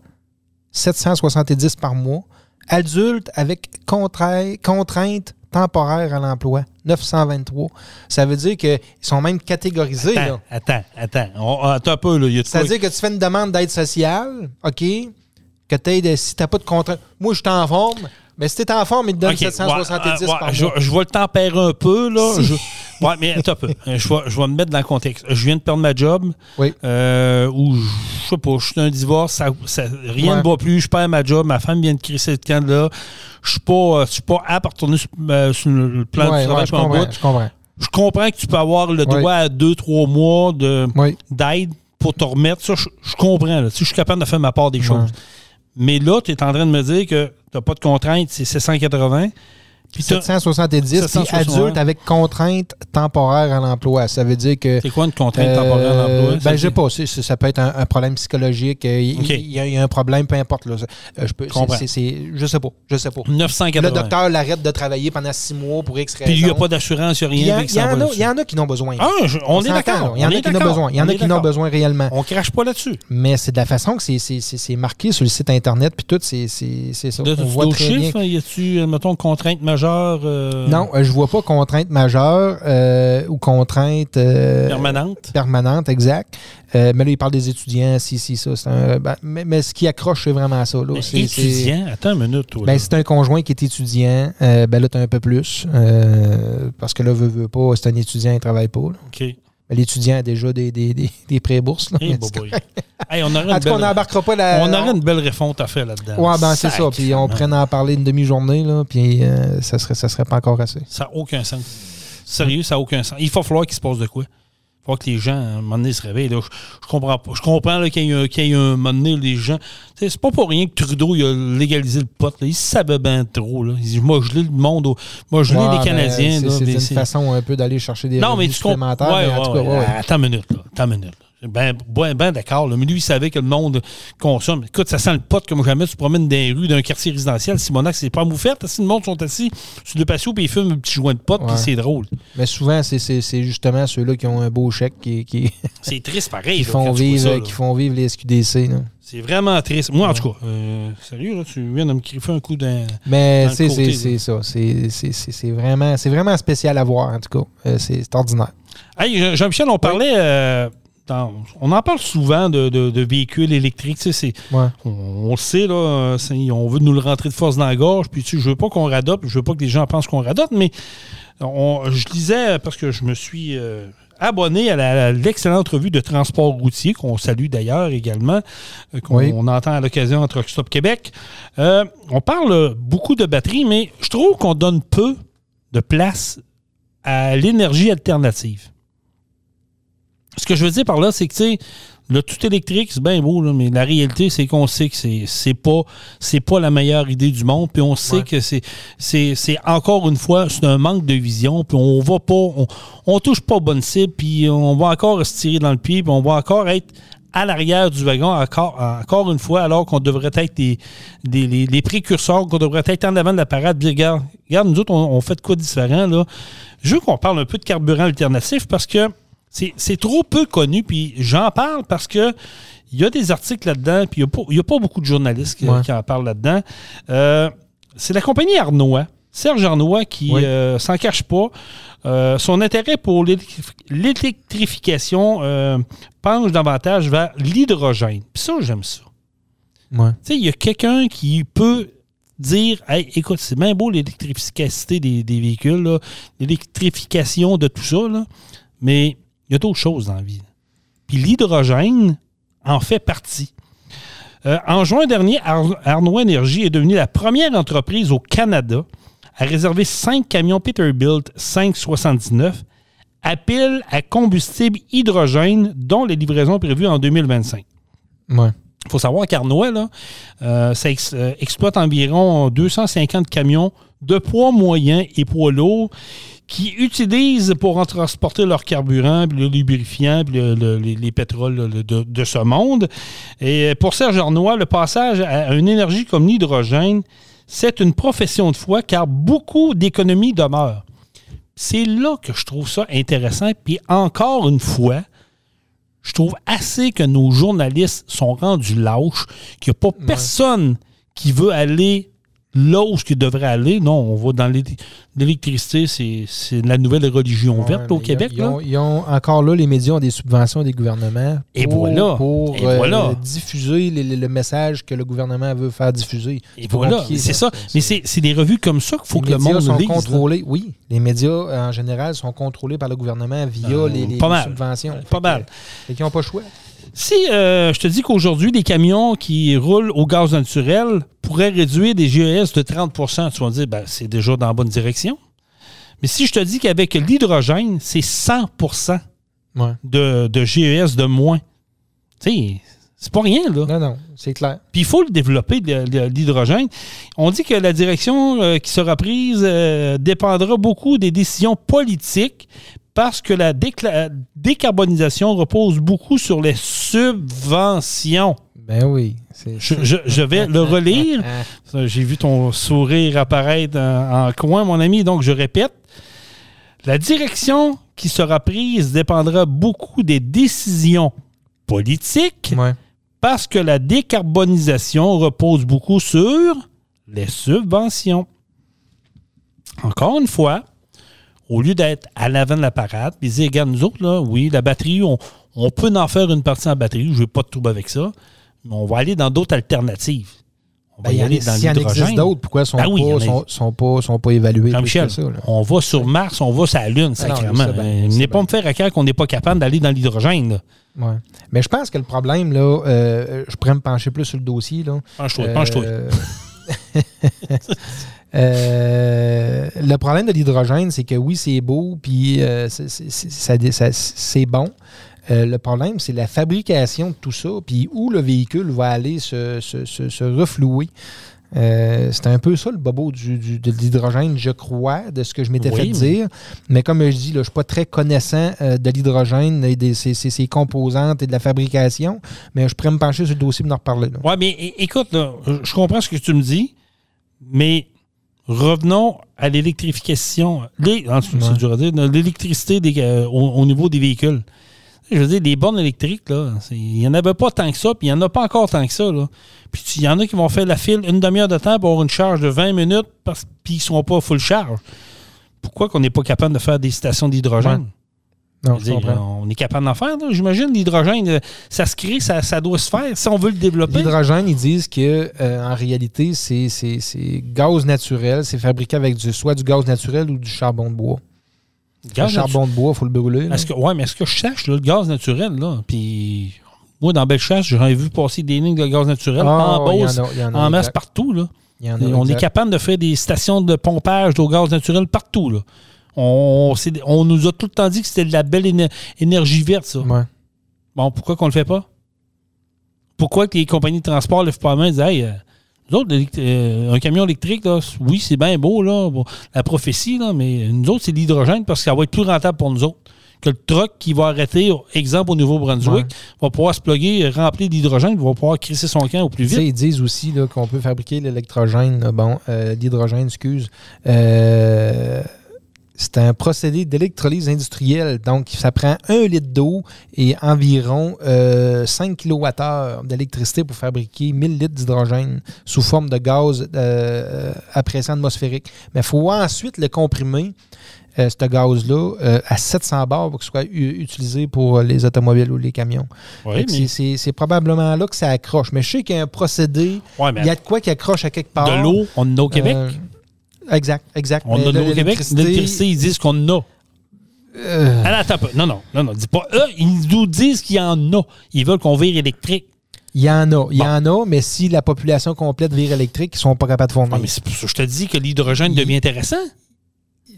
770 par mois. Adulte avec contrai- contrainte temporaire à l'emploi. 923. Ça veut dire qu'ils sont même catégorisés. là.
Attends, attends, attends. On- attends un peu. Là. Il y a
C'est-à-dire que tu fais une demande d'aide sociale, OK, que tu si tu n'as pas de contrainte. Moi, je suis en forme, mais si tu es en forme, il te donne
Ok,
770
ouais, ouais,
par
je,
mois.
je vais le tempérer un peu, là.
Si.
Je- ouais, mais attends un peu. Euh, Je vais, je vais me mettre dans le contexte. Je viens de perdre ma job.
Oui.
Euh, ou je sais pas, je suis un divorce, ça, ça- rien ne va plus, je perds ma job, ma femme vient de crisser le camp là. Je suis pas, euh, je suis pas apte à retourner sur, euh, sur le plan du travail
je, comprends, je comprends.
Je comprends que tu peux avoir le droit à deux, trois mois d'aide pour te remettre. Ça, je, comprends. Là. Sais, je suis capable de faire ma part des choses. Mais là, tu es en train de me dire que tu n'as pas de contrainte, c'est 780. Puis t'as-
770, puis
760.
adulte avec contrainte temporaire à l'emploi. Ça veut dire que.
C'est quoi une contrainte
euh,
temporaire d'emploi? Ça
Ben,
dit-
je sais pas. ça peut être un, un problème psychologique. euh, Il y, a- il y a un problème, peu importe. Là. Euh, je, peux, c'est- je sais pas. Je sais pas.
980.
Le docteur l'arrête de travailler pendant six mois pour X raisons.
Puis il n'y a pas d'assurance, il n'y a rien.
il y en a- il y en a qui en ont besoin.
Ah, je- on, est d'accord.
Il y en a qui en ont
d'accord.
besoin. Il y en a qui en ont
d'accord.
besoin réellement.
On crache pas là-dessus.
Mais c'est de la façon que c'est- c'est c'est- c'est marqué sur le site Internet, puis tout, c'est c'est- c'est ça.
De
On voit très bien.
chiffres, y a-tu, euh, mettons, contrainte majeure euh,
Non, euh, je vois pas contrainte majeure euh, ou contrainte
permanente?
permanente, exact. Mais là, il parle des étudiants, si, si, ça. un- ben, mais, mais ce qui accroche, c'est vraiment ça. Là. C'est- c'est-
étudiant? Attends une minute, toi.
Ben, c'est un conjoint qui est étudiant. ben là, tu as un peu plus. parce que là, veut, veut pas, c'est un étudiant, il travaille pas. là.
OK.
L'étudiant a déjà des, des, des, des pré-bourses.
Hey. Hey, on aurait
en
une
tout cas, on
belle-
n'embarquera pas la.
on aurait une belle refonte à faire là-dedans.
Ouais, ben c'est ça. Puis on
Sacrément.
pourrait en parler une demi-journée, là, puis euh, ça serait, ça serait pas encore assez.
Ça n'a aucun sens. Sérieux, ça n'a aucun sens. Il va falloir qu'il se passe de quoi? Falloir que les gens, à un moment donné, se réveillent. là. Je, je comprends pas. Je comprends qu'il y, ait un- qu'il y ait un moment donné, les gens. C'est pas pour rien que Trudeau il a légalisé le pot. Là. Il savait bien trop. Là. Il dit Moi, je lis le monde. Moi, je lis
Ouais,
les Canadiens.
C'est une façon un peu d'aller chercher des
Non, mais tu
supplémentaires.
Ouais. Attends une minute. Là. Attends une minute. là. Ben, ben, ben d'accord. Mais lui, il savait que le monde consomme. Écoute, ça sent le pot comme jamais. Tu te promènes dans les rues d'un quartier résidentiel. Simonac, c'est pas moufette. Si le monde sont assis sur le patio puis ils fument un petit joint de pot, puis
Ouais.
c'est drôle.
Mais souvent, c'est- justement ceux-là qui ont un beau chèque qui, qui,
C'est triste pareil.
qui
là,
font, vivre,
ça, là.
qui font vivre les SQDC.
C'est vraiment triste. Moi, en tout cas, euh, sérieux, là, tu viens de me griffer un coup d'un.
Mais c'est ça. C'est- vraiment, c'est vraiment spécial à voir, en tout cas. Euh, c'est ordinaire.
Hey, Jean- Jean-Michel, on parlait. euh, dans- on en parle souvent de, de- de véhicules électriques. Tu sais, c'est-
Ouais.
on, on le sait, là, on veut nous le rentrer de force dans la gorge. Puis, tu sais, je veux pas qu'on radote. Je veux pas que les gens pensent qu'on radote. Mais on- je lisais, parce que je me suis euh, abonné à l'excellente revue de transport routier, qu'on salue d'ailleurs également, euh, qu'on
Oui.
entend à l'occasion entre Stop Québec. Euh, on parle beaucoup de batterie, mais je trouve qu'on donne peu de place à l'énergie alternative. Ce que je veux dire par là, c'est que, tu sais, le tout électrique, c'est bien beau, là, mais la réalité, c'est qu'on sait que c'est, c'est pas c'est pas la meilleure idée du monde, puis on sait
Ouais.
que c'est, c'est, c'est encore une fois, c'est un manque de vision, puis on va pas, on, on touche pas aux bonnes cibles, puis on va encore se tirer dans le pied, puis on va encore être à l'arrière du wagon, encore, encore une fois, alors qu'on devrait être des, des- les, les précurseurs, qu'on devrait être en avant de la parade, regarde, regarde, nous autres, on, on fait de quoi de différent, là. Je veux qu'on parle un peu de carburant alternatif parce que c'est trop peu connu, puis j'en parle parce que il y a des articles là-dedans, puis il n'y a, pas- a beaucoup de journalistes qui,
Ouais.
qui en parlent là-dedans. Euh, c'est la compagnie Arnois, Serge Arnois, qui
Oui.
euh, s'en cache pas. Euh, son intérêt pour l'électrif- l'électrification penche davantage vers l'hydrogène. Puis ça, j'aime ça.
Ouais.
Tu sais, il y a quelqu'un qui peut dire Hey, écoute, c'est bien beau l'électrificité des, des véhicules, l'électrification de tout ça, là, mais il y a d'autres choses dans la vie. Puis l'hydrogène en fait partie. Euh, en juin dernier, Ar- Arnois Énergie est devenue la première entreprise au Canada à réserver cinq camions Peterbilt 579 à pile à combustible hydrogène, dont les livraisons prévues en 2025.
Ouais.
Il faut savoir qu'Arnois, euh, ça ex- euh, exploite environ 250 camions de poids moyen et poids lourd qui utilisent pour en transporter leur carburant, puis le lubrifiant, puis le- le- les, les pétroles de ce monde. Et pour Serge Arnois, le passage à une énergie comme l'hydrogène, c'est une profession de foi car beaucoup d'économies demeurent. C'est là que je trouve ça intéressant. Puis encore une fois, je trouve assez que nos journalistes sont rendus lâches, qu'il n'y a pas personne qui veut aller là où il devrait aller. Non, on va dans l'é- l'électricité, c'est- la nouvelle religion
Ouais,
verte au Québec.
Ils
là.
ont, ils ont- encore là, les médias ont des subventions des gouvernements
Et
pour,
voilà.
pour
Et
euh, diffuser les- les- le message que le gouvernement veut faire diffuser.
Et voilà, c'est ça. Mais c'est des revues comme ça qu'il faut
les
que le monde
sont
lise.
contrôlés. Oui, les médias en général sont contrôlés par le gouvernement via
Euh,
les, les-
pas
les
mal.
subventions.
Pas
Fait
mal.
fait qu'ils n'ont pas le choix.
Si euh, je te dis qu'aujourd'hui, les camions qui roulent au gaz naturel pourraient réduire des GES de 30% tu vas me dire, ben, c'est déjà dans la bonne direction. Mais si je te dis qu'avec l'hydrogène, c'est 100
Ouais.
de, de GES de moins, tu sais, C'est pas rien, là.
Non, non, c'est clair.
Puis il faut le développer, l'hydrogène. On dit que la direction euh, qui sera prise euh, dépendra beaucoup des décisions politiques parce que la décla- décarbonisation repose beaucoup sur les subventions.
Ben oui. c'est-
Je, je- je vais le relire. J'ai vu ton sourire apparaître en, en coin, mon ami. Donc, je répète. La direction qui sera prise dépendra beaucoup des décisions politiques
Ouais.
parce que la décarbonisation repose beaucoup sur les subventions. Encore une fois, au lieu d'être à l'avant de la parade, puis dire, regarde, nous autres, là, oui, la batterie, on, on peut en faire une partie en batterie, je n'ai pas de trouble avec ça, mais on va aller dans d'autres alternatives. On va
Ben,
y aller dans
S'il y en existe
l'hydrogène.
d'autres, pourquoi ils sont,
Ben oui,
pas, sont, sont pas, sont pas évalués? ça, là?
on va sur Mars, on va sur la Lune,
Ah
sacrément.
bien,
Euh, Venez pas me faire à cœur qu'on n'est pas capable d'aller dans l'hydrogène.
Ouais. Mais je pense que le problème, là, euh, je pourrais me pencher plus sur le dossier. Là.
Penche-toi, penche-toi.
Euh, le problème de l'hydrogène, c'est que oui, c'est beau, puis euh, c'est- bon. Euh, le problème, c'est la fabrication de tout ça, puis où le véhicule va aller se- se reflouer. Euh, c'est un peu ça le bobo du, du- de l'hydrogène, je crois, de ce que je m'étais
Oui,
fait dire. Mais comme je dis, là, je ne suis pas très connaissant euh, de l'hydrogène et de ses, ses- ses composantes et de la fabrication, mais je pourrais me pencher sur le dossier et en reparler.
Oui, mais écoute, là, je comprends ce que tu me dis, mais revenons à l'électrification. L'électricité euh, au, au niveau des véhicules. Je veux dire, les bornes électriques, là, il n'y en avait pas tant que ça, puis il n'y en a pas encore tant que ça. Là. Puis il y en a qui vont faire la file une demi-heure de temps pour avoir une charge de 20 minutes, parce, puis ils ne sont pas full charge. Pourquoi qu'on n'est pas capable de faire des stations d'hydrogène?
Non,
dire, on est capable d'en faire, j'imagine. L'hydrogène, euh, ça se crée, ça, ça doit se faire. Si on veut le développer,
L'hydrogène, ils disent que euh, en réalité, c'est gaz naturel, c'est fabriqué avec du, soit du gaz naturel ou du charbon de bois.
Gaz
le charbon de bois, il faut le brûler.
Est-ce que, ouais, mais est-ce que je sache, là, le gaz naturel, là, puis moi, dans Bellechasse, j'aurais vu passer des lignes de gaz naturel
Ah,
en Beauce,
en
masse
exact.
partout, là.
Il y en a,
Et on est capable de faire des stations de pompage d'eau gaz naturel partout, là. On, on nous a tout le temps dit que c'était de la belle éner- énergie verte, ça.
Ouais.
Bon, pourquoi qu'on le fait pas? Pourquoi que les compagnies de transport lèvent pas la main et disent, hey, euh, nous autres, euh, un camion électrique, là, oui, c'est bien beau, là, la prophétie, là, mais nous autres, c'est l'hydrogène parce que ça va être plus rentable pour nous autres. Que le truck qui va arrêter, exemple au Nouveau-Brunswick, va pouvoir se plugger, remplir d'hydrogène, va pouvoir crisser son camp au plus
Tu sais,
vite.
ils disent aussi qu'on peut fabriquer l'électrogène, bon, euh, l'hydrogène, excuse. Euh, c'est un procédé d'électrolyse industrielle. Donc, ça prend un litre d'eau et environ euh, 5 kWh d'électricité pour fabriquer 1000 litres d'hydrogène sous forme de gaz euh, à pression atmosphérique. Mais il faut ensuite le comprimer, euh, ce gaz-là, euh, à 700 bars pour qu'il soit utilisé pour les automobiles ou les camions.
Oui, mais,
c'est- probablement là que ça accroche. Mais je sais qu'il y a un procédé,
ouais, mais
il y a de quoi qui accroche à quelque part.
de l'eau, on en a au Québec?
Exact, exact.
on
Mais
a au Québec. L'électricité, ils disent qu'on en a.
euh,
Ah, attends. Non, non, non, non, dis pas. Eux, ils nous disent qu'il y en a. Ils veulent qu'on vire électrique.
il y en a, il y en a, mais si la population complète vire électrique, ils sont pas capables de fournir.
Ah, mais c'est pour ça que je te dis que l'hydrogène
Il-
devient intéressant.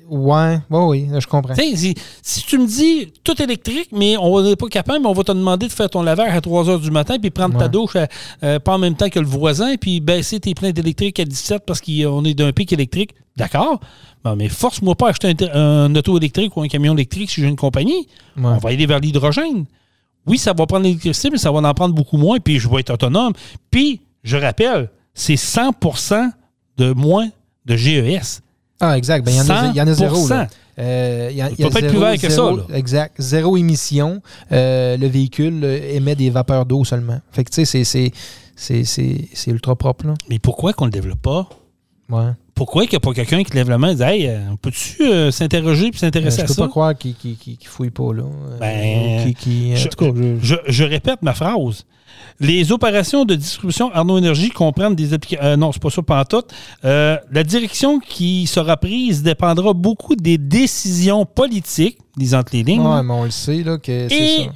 Ouais, ouais, oui, je comprends.
Si, si tu me dis tout électrique, mais on n'est pas capable, mais on va te demander de faire ton lavage à 3 h du matin, puis prendre ta douche à- euh, pas en même temps que le voisin, puis baisser tes pleins d'électrique à 17 parce qu'on est d'un pic électrique. D'accord. Mais force-moi pas à acheter un, auto électrique ou un camion électrique si j'ai une compagnie.
Ouais.
On va aller vers l'hydrogène. Oui, ça va prendre l'électricité, mais ça va en prendre beaucoup moins, puis je vais être autonome. Puis, je rappelle, c'est 100% de moins de GES.
Ah, exact. Ben, il y en a, il y en a zéro.
100%.
Là. Euh, il y a- y a
peut pas être
zéro-
plus vert que ça,
zéro-
là.
Exact. Zéro émission. Euh, le véhicule euh, émet des vapeurs d'eau seulement. Fait que, tu sais, c'est- ultra propre, là.
Mais pourquoi qu'on ne le développe pas?
Ouais.
Pourquoi qu'il n'y a pas quelqu'un qui lève la main et dit Hey, euh, peux-tu euh, s'interroger et
Euh,
s'intéresser
je
à
peux
ça?
pas croire qu'il qu'il fouille pas, là.
Ben,
qui, qui- en
je-
tout cas, je-
Je, je répète ma phrase. Les opérations de distribution Arnaud Énergie comprennent des applications. non, c'est pas ça, pas en tout. Euh, la direction qui sera prise dépendra beaucoup des décisions politiques, disant les lignes,
Ouais, mais on le sait, là, que c'est
et
ça.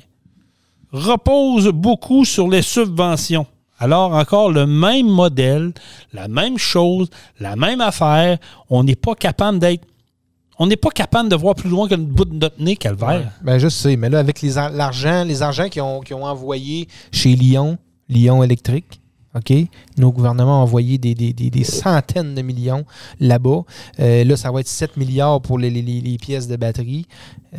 repose beaucoup sur les subventions. Alors, encore le même modèle, la même chose, la même affaire. On n'est pas capable d'être. On n'est pas capable de voir plus loin que le bout de notre nez, Calvaire.
Ben, je sais, mais là, avec les ar- l'argent, les argents qu'ils ont, qu'ils ont envoyé chez Lyon, Lyon électrique. OK? Nos gouvernements ont envoyé des, des- des- des centaines de millions là-bas. Euh, là, ça va être 7 milliards pour les, les- les- les pièces de batterie.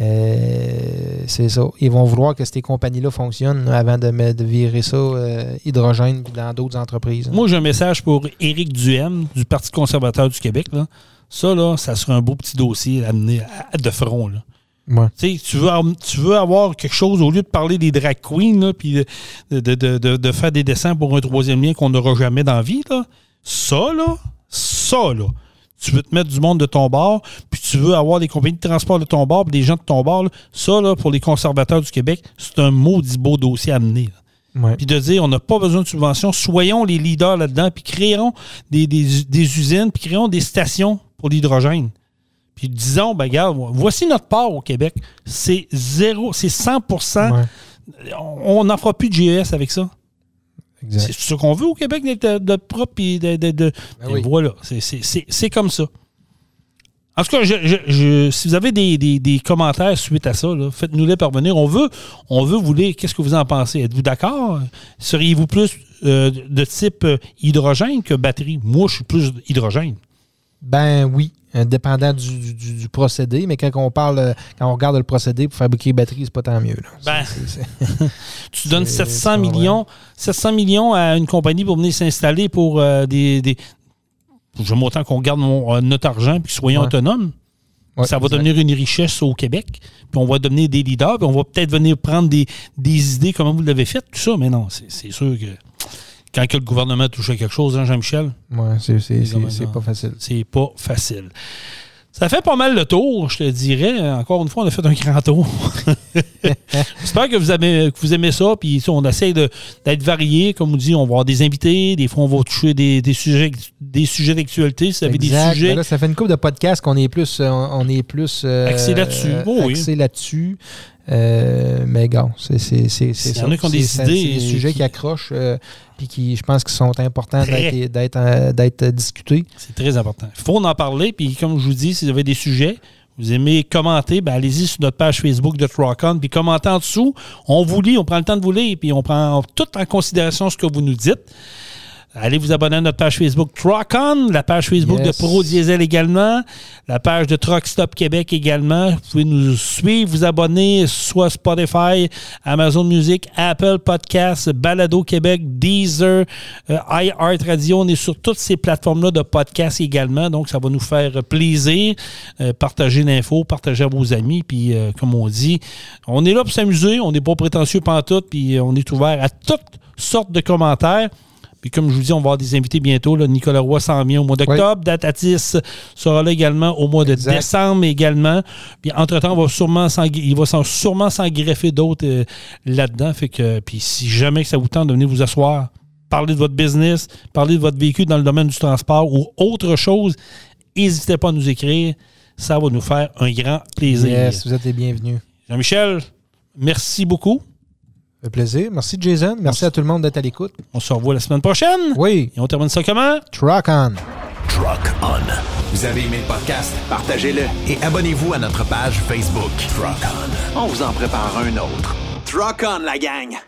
Euh, c'est ça. Ils vont vouloir que ces compagnies-là fonctionnent avant de, de virer ça euh, hydrogène dans d'autres entreprises.
Moi, j'ai un message pour Éric Duhem, du Parti conservateur du Québec. Là. Ça, là, ça serait un beau petit dossier à amener à- de front. Là.
Ouais.
Tu veux, tu veux avoir quelque chose, au lieu de parler des drag queens, là, puis de, de, de- de- de faire des dessins pour un troisième lien qu'on n'aura jamais dans la vie, là, ça, là, ça, là, tu veux te mettre du monde de ton bord, puis tu veux avoir des compagnies de transport de ton bord, puis des gens de ton bord, là, ça, là, pour les conservateurs du Québec, c'est un maudit beau dossier à amener. là.
Ouais.
Puis de dire, on n'a pas besoin de subventions, soyons les leaders là-dedans, puis créons des, des- des usines, puis créons des stations pour l'hydrogène. Puis disons, ben regarde, voici notre part au Québec. C'est zéro, c'est 100
Ouais,
On n'en fera plus de GES avec ça. C'est ce qu'on veut au Québec, d'être de propre et de. de- de-
Ben oui.
Voilà, c'est- c'est c'est- c'est comme ça. En tout cas, je- je- je- si vous avez des, des- des commentaires suite à ça, là, faites-nous-les parvenir. On veut, on veut vous lire. Qu'est-ce que vous en pensez? Êtes-vous d'accord? Seriez-vous plus euh, de type euh, hydrogène que batterie? Moi, je suis plus hydrogène.
Ben oui, euh, dépendant du, du- du- du procédé, mais quand on parle, euh, quand on regarde le procédé pour fabriquer une batterie, c'est pas tant mieux. là.
Ben, Tu donnes
C'est-
700
c'est vrai.
millions, 700 millions à une compagnie pour venir s'installer pour euh, des, des- J'aime autant qu'on garde mon- notre argent et que soyons
Ouais.
autonomes.
Ouais,
ça va
exact.
devenir une richesse au Québec. Puis on va devenir des leaders. Puis on va peut-être venir prendre des, des idées comme vous l'avez fait, tout ça. Mais non, c'est sûr que quand que le gouvernement touche à quelque chose, hein, Jean-Michel,
Ouais, c'est- pas facile.
c'est pas facile. Ça fait pas mal le tour, je te dirais. Encore une fois, on a fait un grand tour. J'espère que vous, aimez, que vous aimez ça. Puis on essaie d'être varié. Comme on dit, on va avoir des invités. Des fois, on va toucher des, des sujets, des sujets d'actualité. Si vous avez
Exact.
des sujets.
Ben là, ça fait une couple de podcasts qu'on est plus, euh, on est plus euh,
Axé là-dessus. Oh oui.
axé là-dessus. Euh, mais gars, c'est
Il y
ça.
en a qui ont des idées
c'est des
et
sujets
qui-
qui, accrochent euh, puis qui, je pense, qui sont importants d'être euh, d'être discutés.
C'est très important. Il faut en parler. Puis comme je vous dis, si vous avez des sujets, vous aimez commenter, ben allez-y sur notre page Facebook de Rockon, puis commentez en dessous. On vous lit, on prend le temps de vous lire, puis on prend tout en considération ce que vous nous dites. Allez vous abonner à notre page Facebook Truckon, la page Facebook
Yes.
de Pro Diesel également, la page de Truck Stop Québec également. Vous pouvez nous suivre, vous abonner, soit Spotify, Amazon Music, Apple Podcasts, Balado Québec, Deezer, euh, iHeart Radio. On est sur toutes ces plateformes-là de podcasts également, donc ça va nous faire plaisir. Euh, partagez l'info, partagez à vos amis, puis euh, comme on dit, on est là pour s'amuser, on n'est pas prétentieux pantoute, puis euh, on est ouvert à toutes sortes de commentaires. Puis comme je vous dis, on va avoir des invités bientôt. Là. Nicolas Roy s'en vient au mois d'octobre. Datatis sera là également au mois de
Exact.
décembre également. Puis entre-temps, on va sûrement s'en- il va sûrement s'en greffer d'autres euh, là-dedans. Fait que, puis si jamais que ça vous tente de venir vous asseoir, parler de votre business, parler de votre véhicule dans le domaine du transport ou autre chose, n'hésitez pas à nous écrire. Ça va nous faire un grand plaisir.
Yes, vous êtes les bienvenus.
Jean-Michel, merci beaucoup.
Un plaisir. Merci Jason. Merci à tout le monde d'être à l'écoute.
On se revoit la semaine prochaine.
Oui,
Et on termine ça comment?
Truck on.
Truck On. Vous avez aimé le podcast?
Partagez-le.
Et abonnez-vous à notre page Facebook. Truck On.
On vous en prépare un autre. Truck on, la gang!